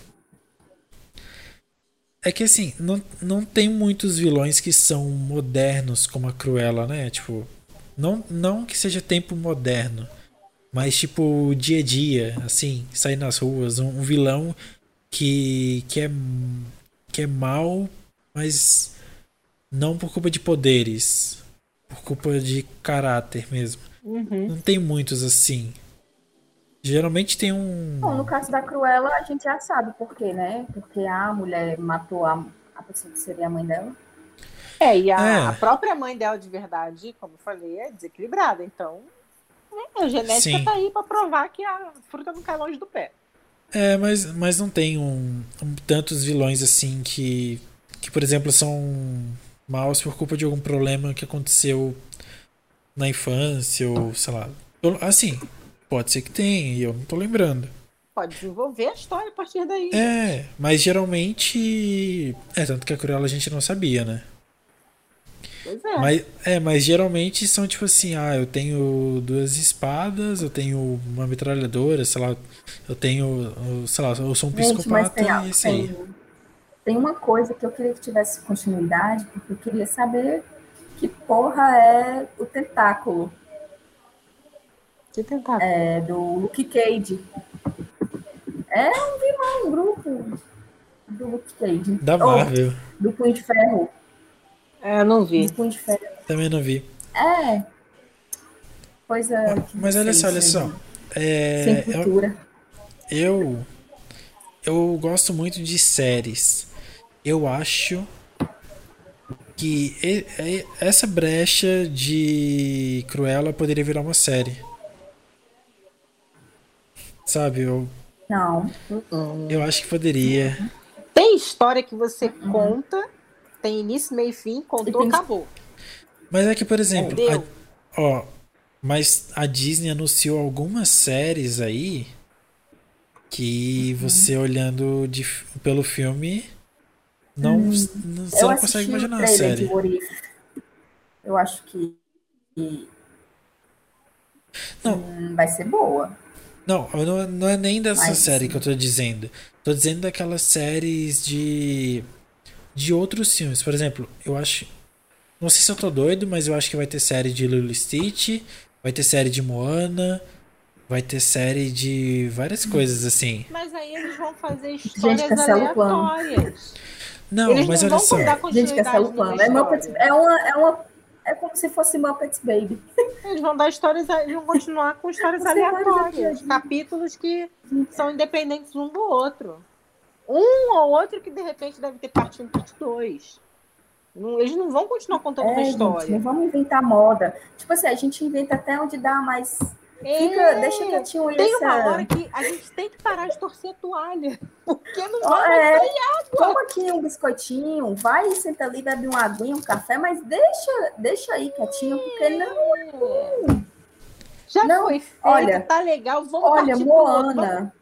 É que assim, não, não tem muitos vilões que são modernos como a Cruella, né? Tipo, não, não que seja tempo moderno, mas tipo dia a dia, assim, sair nas ruas, um, um vilão que que é que é mal, mas não por culpa de poderes, por culpa de caráter mesmo. Uhum. Não tem muitos assim. Geralmente tem um Bom, no caso da Cruella, a gente já sabe por quê, né? Porque a mulher matou a, a pessoa que seria a mãe dela. É, e a, É. a própria mãe dela, de verdade, como eu falei, é desequilibrada. Então, né, a genética Sim. tá aí pra provar que a fruta não cai longe do pé. É, mas, mas não tem um, um- tantos vilões assim que, que, por exemplo, são maus por culpa de algum problema que aconteceu na infância ou sei lá. Assim, pode ser que tenha e eu não tô lembrando. Pode desenvolver a história a partir daí. É, mas geralmente. É, tanto que a Cruella a gente não sabia, né? Pois é. Mas, é, mas geralmente são tipo assim, ah, eu tenho duas espadas, eu tenho uma metralhadora, sei lá, eu tenho, sei lá, eu sou um Gente, psicopata tem, e isso aí. tem, uma coisa que eu queria que tivesse continuidade, porque eu queria saber que porra é o tentáculo Que tentar. é, do Luke Cage. É um vilão, um grupo do Luke Cage. Da Ou Marvel. do Punho de Ferro. É, eu não vi. Também não vi. É. Coisa. que Mas olha só, olha só. É, Sem eu, cultura. eu, eu gosto muito de séries. Eu acho que essa brecha de Cruella poderia virar uma série. Sabe, eu, Não. eu acho que poderia. Tem história que você conta, tem início, meio e fim, contou, acabou. Mas é que, por exemplo, a- ó, mas a Disney anunciou algumas séries aí que você olhando de, pelo filme não, não- você eu não consegue imaginar a série. Eu acho que, Não. hum, vai ser boa. Não, não, não é nem dessa Mas, série sim. que eu tô dizendo. Tô dizendo daquelas séries de de outros filmes. Por exemplo, eu acho não sei se eu tô doido, mas eu acho que vai ter série de Lilo e Stitch, vai ter série de Moana, vai ter série de várias coisas assim. Mas aí eles vão fazer histórias plano. aleatórias. Não, eles mas não olha vão só. dar Gente, cancela o plano. É, é, uma, é, uma, é como se fosse Muppets Baby. Eles vão dar histórias, eles vão continuar com histórias aleatórias, capítulos que são independentes um do outro. Um ou outro que de repente deve ter parte 1, parte 2. Não- Eles não vão continuar contando uma É, gente, história. não vamos inventar moda. Tipo assim, a gente inventa até onde dá, mas fica, É, deixa quietinho Tem essa... uma hora que a gente tem que parar de torcer a toalha. *laughs* Porque não vai é, sair Toma aqui um biscoitinho, vai, senta ali, bebe uma aguinha, um café, mas deixa, deixa aí quietinho, porque não. Já Não, foi feito, olha, tá legal, vamos Olha, outro. Moana,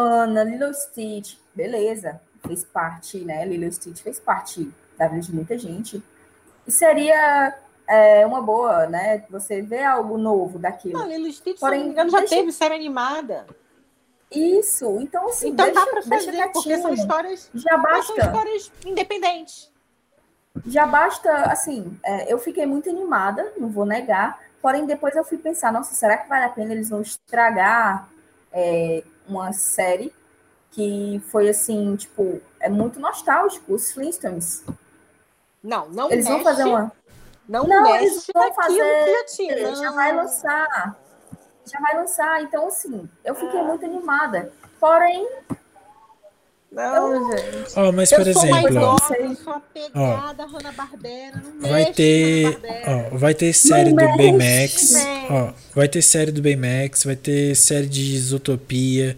Moana, Lilo Stitch, beleza, fez parte, né? Lilo Stitch fez parte da vida de muita gente. E seria é, uma boa, né? Você ver algo novo daquilo. Não, Lilo Stitch, se Porém, não me engano, já deixa- teve série animada. Isso, então assim, Então deixa, dá deixa fazer, porque são histórias, Já mas são basta. histórias independentes. Já basta, assim, é, eu fiquei muito animada, não vou negar, porém depois eu fui pensar, nossa, será que vale a pena eles vão estragar é, uma série que foi assim, tipo, é muito nostálgico, os Flintstones. Não, não Eles mexe, vão fazer uma. não, Não, mexe eles vão fazer- que já tinha. Já vai lançar. Já vai lançar. Então, assim, eu fiquei muito animada. Porém, Não, gente. Ó, mas Eu por sou mais exemplo, ó, nova, eu sou apegada a Hanna-Barbera. Não vai ter, ó, vai ter série do mexe, Baymax, ó, vai ter série do Baymax, vai ter série de Isotopia,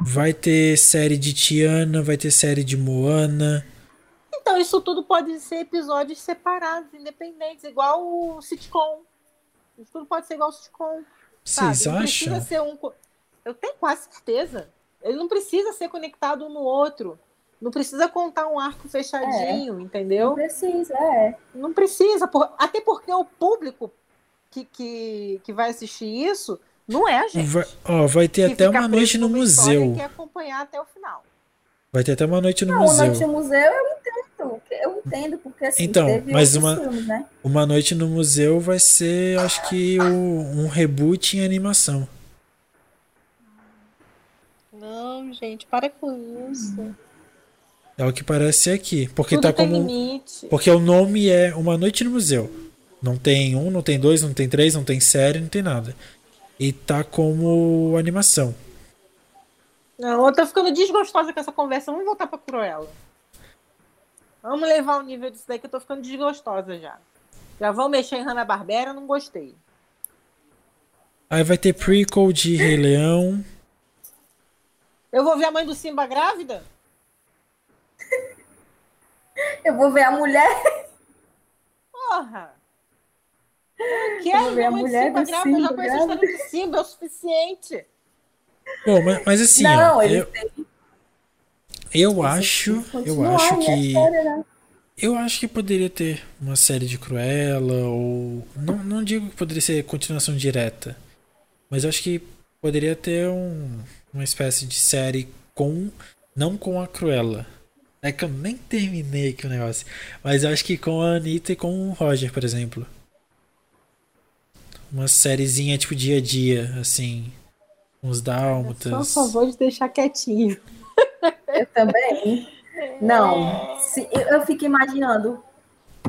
vai ter série de Tiana, vai ter série de Moana. Então, isso tudo pode ser episódios separados, independentes, igual o sitcom. Isso tudo pode ser igual o sitcom. Vocês não acham? ser um. Eu tenho quase certeza. Ele não precisa ser conectado um no outro. Não precisa contar um arco fechadinho, Não entendeu? precisa, é. Não precisa. por- Até porque o público que, que, que vai assistir isso não é a gente. Vai, ó, vai ter Que até uma noite no museu. E quer acompanhar até o final. Vai ter até uma noite no Não, o Noite museu. no Museu eu entendo. Eu entendo, porque assim, Então, teve mas uma- filmes, né? Uma noite no museu vai ser, acho que, o- um reboot em animação. Não, gente, para com isso. É o que parece aqui. Porque Tudo tá tem como. limite. Porque o nome é Uma Noite no Museu. Não tem um, não tem dois, não tem três, não tem série, não tem nada. E tá como animação. Não, eu tô ficando desgostosa com essa conversa. Vamos voltar pra Cruella. Vamos levar o nível disso daí que eu tô ficando desgostosa já. Já vão mexer em Hanna-Barbera, não gostei. Aí vai ter prequel de Rei Leão. Eu vou ver a mãe do Simba grávida? Eu vou ver a mulher. Porra! Eu não Eu quero vou ver a mãe do mulher Simba do grávida, eu já Simba conheço a história do Simba, é o suficiente. Bom, mas, mas assim, não, ó, ele eu, tem eu acho, eu acho que história, né? eu acho que poderia ter uma série de Cruella ou não, não digo que poderia ser continuação direta, mas eu acho que poderia ter um, uma espécie de série com não com a Cruella. É que eu nem terminei aqui o negócio, mas eu acho que com a Anitta e com o Roger, por exemplo. Uma sériezinha tipo dia a dia, assim, uns dálmatas. a favor de deixar quietinho. Eu também. Não, se, eu, eu fico imaginando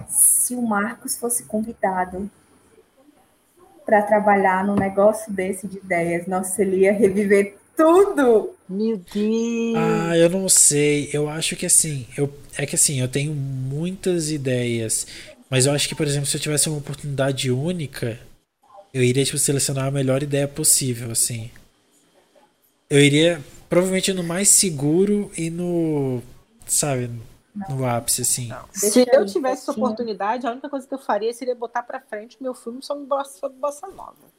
se o Marcos fosse convidado para trabalhar num negócio desse de ideias, nossa, ele ia reviver tudo. Meu Deus! Ah, eu não sei. Eu acho que assim, eu é que assim, eu tenho muitas ideias, mas eu acho que, por exemplo, se eu tivesse uma oportunidade única, eu iria tipo selecionar a melhor ideia possível, assim. Eu iria provavelmente no mais seguro e no, sabe, no ápice assim. Se eu tivesse oportunidade, a única coisa que eu faria seria botar pra frente meu filme sobre bossa, sobre bossa nova.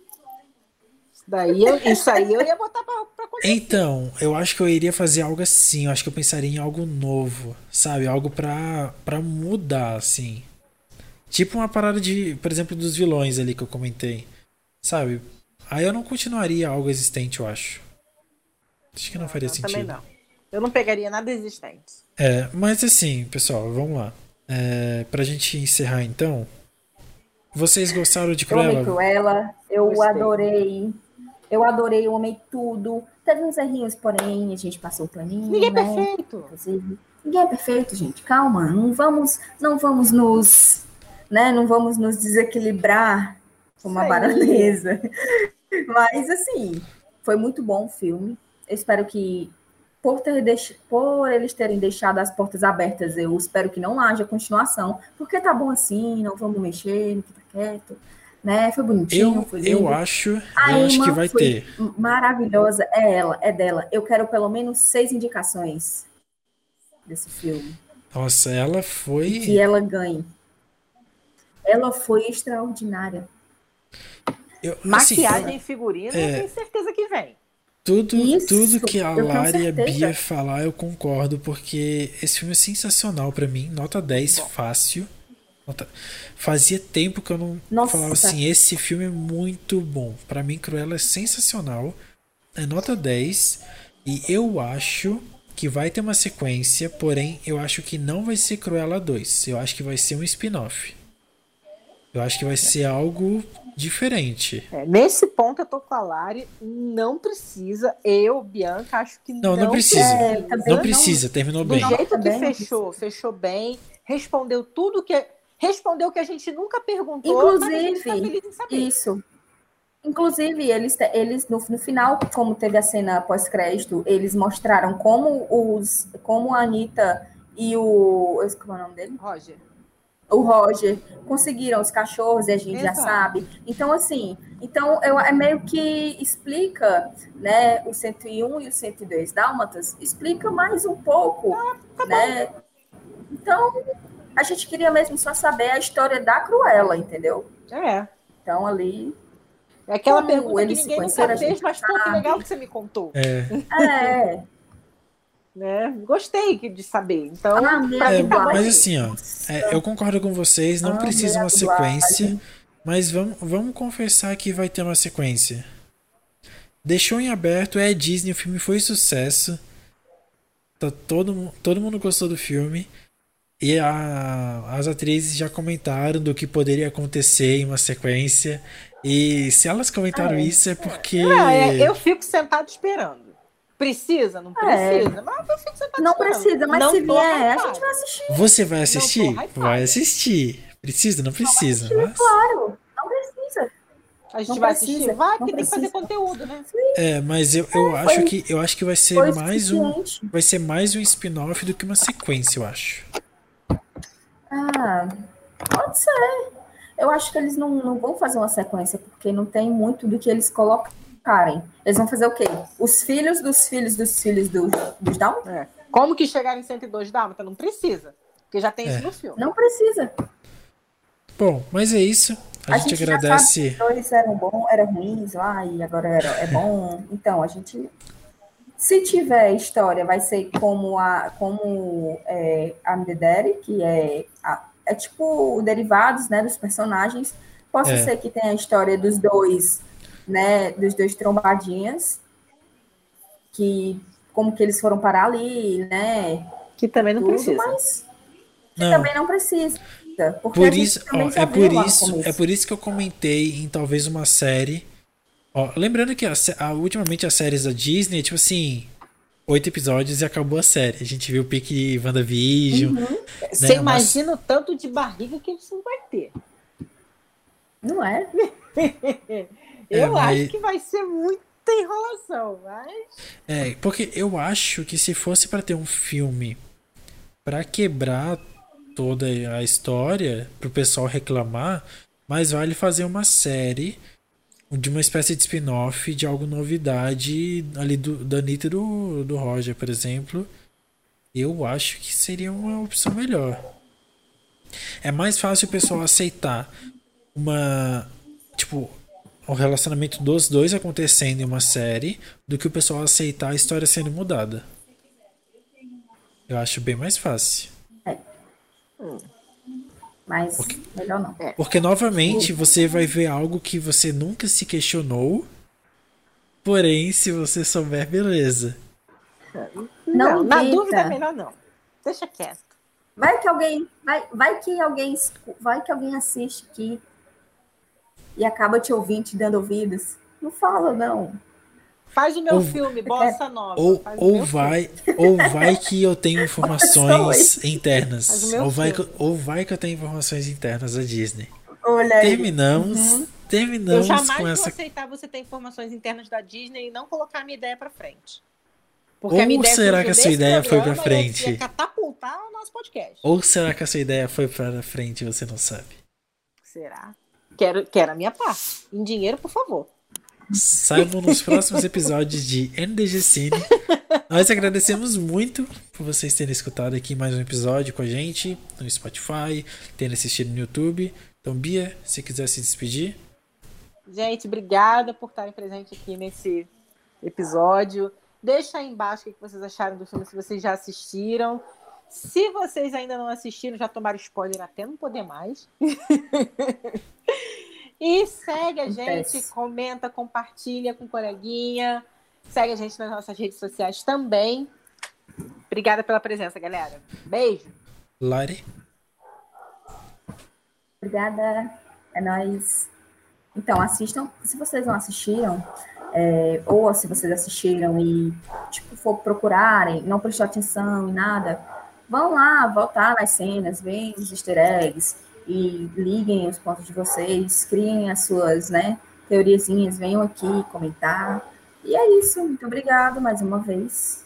Isso, daí eu, isso aí eu ia botar pra, pra. Então, eu acho que eu iria fazer algo assim. Eu acho que eu pensaria em algo novo, sabe? Algo pra, pra mudar, assim. Tipo uma parada de, por exemplo, dos vilões ali que eu comentei. Sabe? Aí eu não continuaria algo existente, eu acho. Acho que não faria Eu sentido. Também não. Eu não pegaria nada existente. É, mas assim, pessoal, vamos lá. É, pra gente encerrar então. Vocês gostaram de Eu amei Cruella? Cruella, eu Gostei. adorei. Eu adorei, eu amei tudo. Teve uns errinhos, porém, a gente passou o paninho, Ninguém é né? perfeito. Inclusive, ninguém é perfeito, gente. Calma, não vamos, não vamos nos, né? Não vamos nos desequilibrar como a baronesa. *laughs* Mas assim, foi muito bom o filme. Eu espero que por, ter deix... por eles terem deixado as portas abertas, eu espero que não haja continuação, porque tá bom assim, não vamos mexer, não fica quieto, né? Foi bonitinho, Eu, foi lindo. eu acho, A eu acho que vai foi ter. Maravilhosa, é ela, é dela. Eu quero pelo menos seis indicações desse filme. Nossa, ela Que foi. ela ganhe. Ela foi extraordinária. eu- assim, Maquiagem e figurino, É. eu tenho certeza que vem. Tudo, Isso, tudo que a Lara e a. Bia falar, eu concordo, porque esse filme é sensacional pra mim. Nota 10, fácil. Fazia tempo que eu não Nossa. falava assim, esse filme é muito bom. Pra mim, Cruella é sensacional. É nota 10. E eu acho que vai ter uma sequência, porém, eu acho que não vai ser Cruella 2. Eu acho que vai ser um spin-off. Eu acho que vai ser algo diferente. É, nesse ponto eu tô com a Lari, não precisa. Eu, Bianca, acho que Não, não, não precisa. É, Não precisa, terminou Do bem. jeito que não fechou, fechou bem, respondeu tudo que. Respondeu que a gente nunca perguntou. mas a gente tá Inclusive, saber. Isso. Inclusive, eles, eles no, no final, como teve a cena pós-crédito, eles mostraram como os como a Anitta e o. Como é o nome dele? Roger. O Roger conseguiram os cachorros e a gente Exato. já sabe. Então, assim, então eu, é meio que explica, né, o 101 e o 102 Dálmatas, explica mais um pouco, né? Então, a gente queria mesmo só saber a história da Cruella, entendeu? É. Então, ali. É aquela pergunta que eles se ninguém conheceram, nunca a fez, gente mas pô, que legal que você me contou. É, É. Né? Gostei de saber. Então, Ah, é, tá dublagem. mas assim, ó, é, eu concordo com vocês, não Ah, precisa uma dublagem. sequência, mas vamos, vamos confessar que vai ter uma sequência. Deixou em aberto, é Disney, o filme foi sucesso. Tá todo, todo mundo gostou do filme. E a- as atrizes já comentaram do que poderia acontecer em uma sequência. E se elas comentaram Ah, é. isso é porque. Ah, é, eu fico sentado esperando. Precisa? Não É. precisa. Mas eu fico sentado Não esperando. precisa, mas Não se vier, a gente vai assistir, Você vai assistir? Vai assistir. Precisa? Não precisa. mas- claro. Não precisa. A gente Não vai precisa, assistir? Vai, não porque tem que fazer precisa. conteúdo, né? É, mas eu, eu É, acho foi- que eu acho que vai ser mais um. Vai ser mais um spin-off do que uma sequência, eu acho. Ah, pode ser. Eu acho que eles não, não vão fazer uma sequência, porque não tem muito do que eles colocarem. Eles vão fazer o quê? Os filhos dos filhos dos filhos dos, dos Down? É. Como que chegar em 102 Dálmata? Não precisa. Porque já tem É. isso no filme. Não precisa. Bom, mas é isso. A, gente, já agradece. sabe que eles eram bons, eram ruins lá, e agora era, é bom. Então, a gente. Se tiver história, vai ser como a como é, a Midedere, que é, a- é tipo derivados né, dos personagens. Pode É. ser que tenha a história dos dois, né? Dos dois trombadinhas. Que como que eles foram parar ali, né? Que também não Tudo, precisa. mas que Não, também não precisa. Por isso, ó, é por isso, é por isso que eu comentei em talvez uma série. Ó, lembrando que a, a- ultimamente as séries da Disney, tipo assim, oito episódios e acabou a série. A gente viu o pique WandaVision. Uhum. Você né, mas- imagina o tanto de barriga que isso não vai ter. Não é? *laughs* Eu mas- acho que vai ser muita enrolação, mas. É, porque eu acho que se fosse pra ter um filme pra quebrar toda a história, pro pessoal reclamar, mais vale fazer uma série de uma espécie de spin-off de algo novidade ali do, da Anitta e do, do Roger, por exemplo. Eu acho que seria uma opção melhor. É mais fácil o pessoal aceitar uma. Tipo, o relacionamento dos dois acontecendo em uma série do que o pessoal aceitar a história sendo mudada. Eu acho bem mais fácil. Mas melhor não. Porque novamente você vai ver algo que você nunca se questionou. Porém, se você souber, beleza. Não Não, na dúvida é melhor não. Deixa quieto. Vai que alguém, vai, vai que alguém, vai que alguém assiste aqui e acaba te ouvindo, te dando ouvidos. Não fala não. Faz o meu Ou- filme, Bossa Nova. Ou, ou vai, *laughs* ou vai que eu tenho informações internas. Ou vai, que, ou vai que eu tenho informações internas da Disney. Olha aí. Terminamos. Eu Terminamos jamais com vou essa. aceitar você ter informações internas da Disney e não colocar a minha ideia pra frente. Ou a minha ideia será que a sua ideia foi pra frente? Catapultar o nosso podcast. Ou será que a sua ideia foi para frente e você não sabe? Será? Quero, quero a minha parte. Em dinheiro, por favor. Saibam nos próximos episódios de NDG Cine. Nós agradecemos muito por vocês terem escutado aqui mais um episódio com a gente no Spotify, terem assistido no YouTube. Então, Bia, se quiser se despedir. Gente, obrigada por estarem presentes aqui nesse episódio. Deixa aí embaixo o que vocês acharam do filme, se vocês já assistiram. Se vocês ainda não assistiram, já tomaram spoiler até não poder mais. *laughs* e segue a gente, Acontece. comenta, compartilha com o coleguinha. Segue a gente nas nossas redes sociais também. Obrigada pela presença, galera. Beijo. Lari. Obrigada. É nóis. Então, assistam. Se vocês não assistiram, é, ou se vocês assistiram e tipo, for procurarem, não prestou atenção em nada, vão lá, voltar nas cenas, veem os easter eggs e liguem os pontos de vocês, criem as suas né, teoriazinhas, venham aqui comentar. E é isso. Muito obrigado mais uma vez.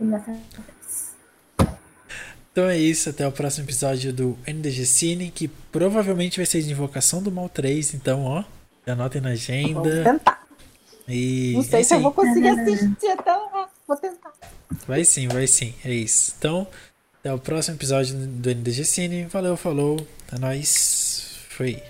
E até. Então é isso, até o próximo episódio do NDG Cine, que provavelmente vai ser de Invocação do Mal 3, então ó, anotem na agenda. tentar. E Não sei é se eu vou conseguir assistir, então vou tentar. Vai sim, vai sim, é isso. Então, até o próximo episódio do NDG Cine. Valeu, falou, é nóis, fui.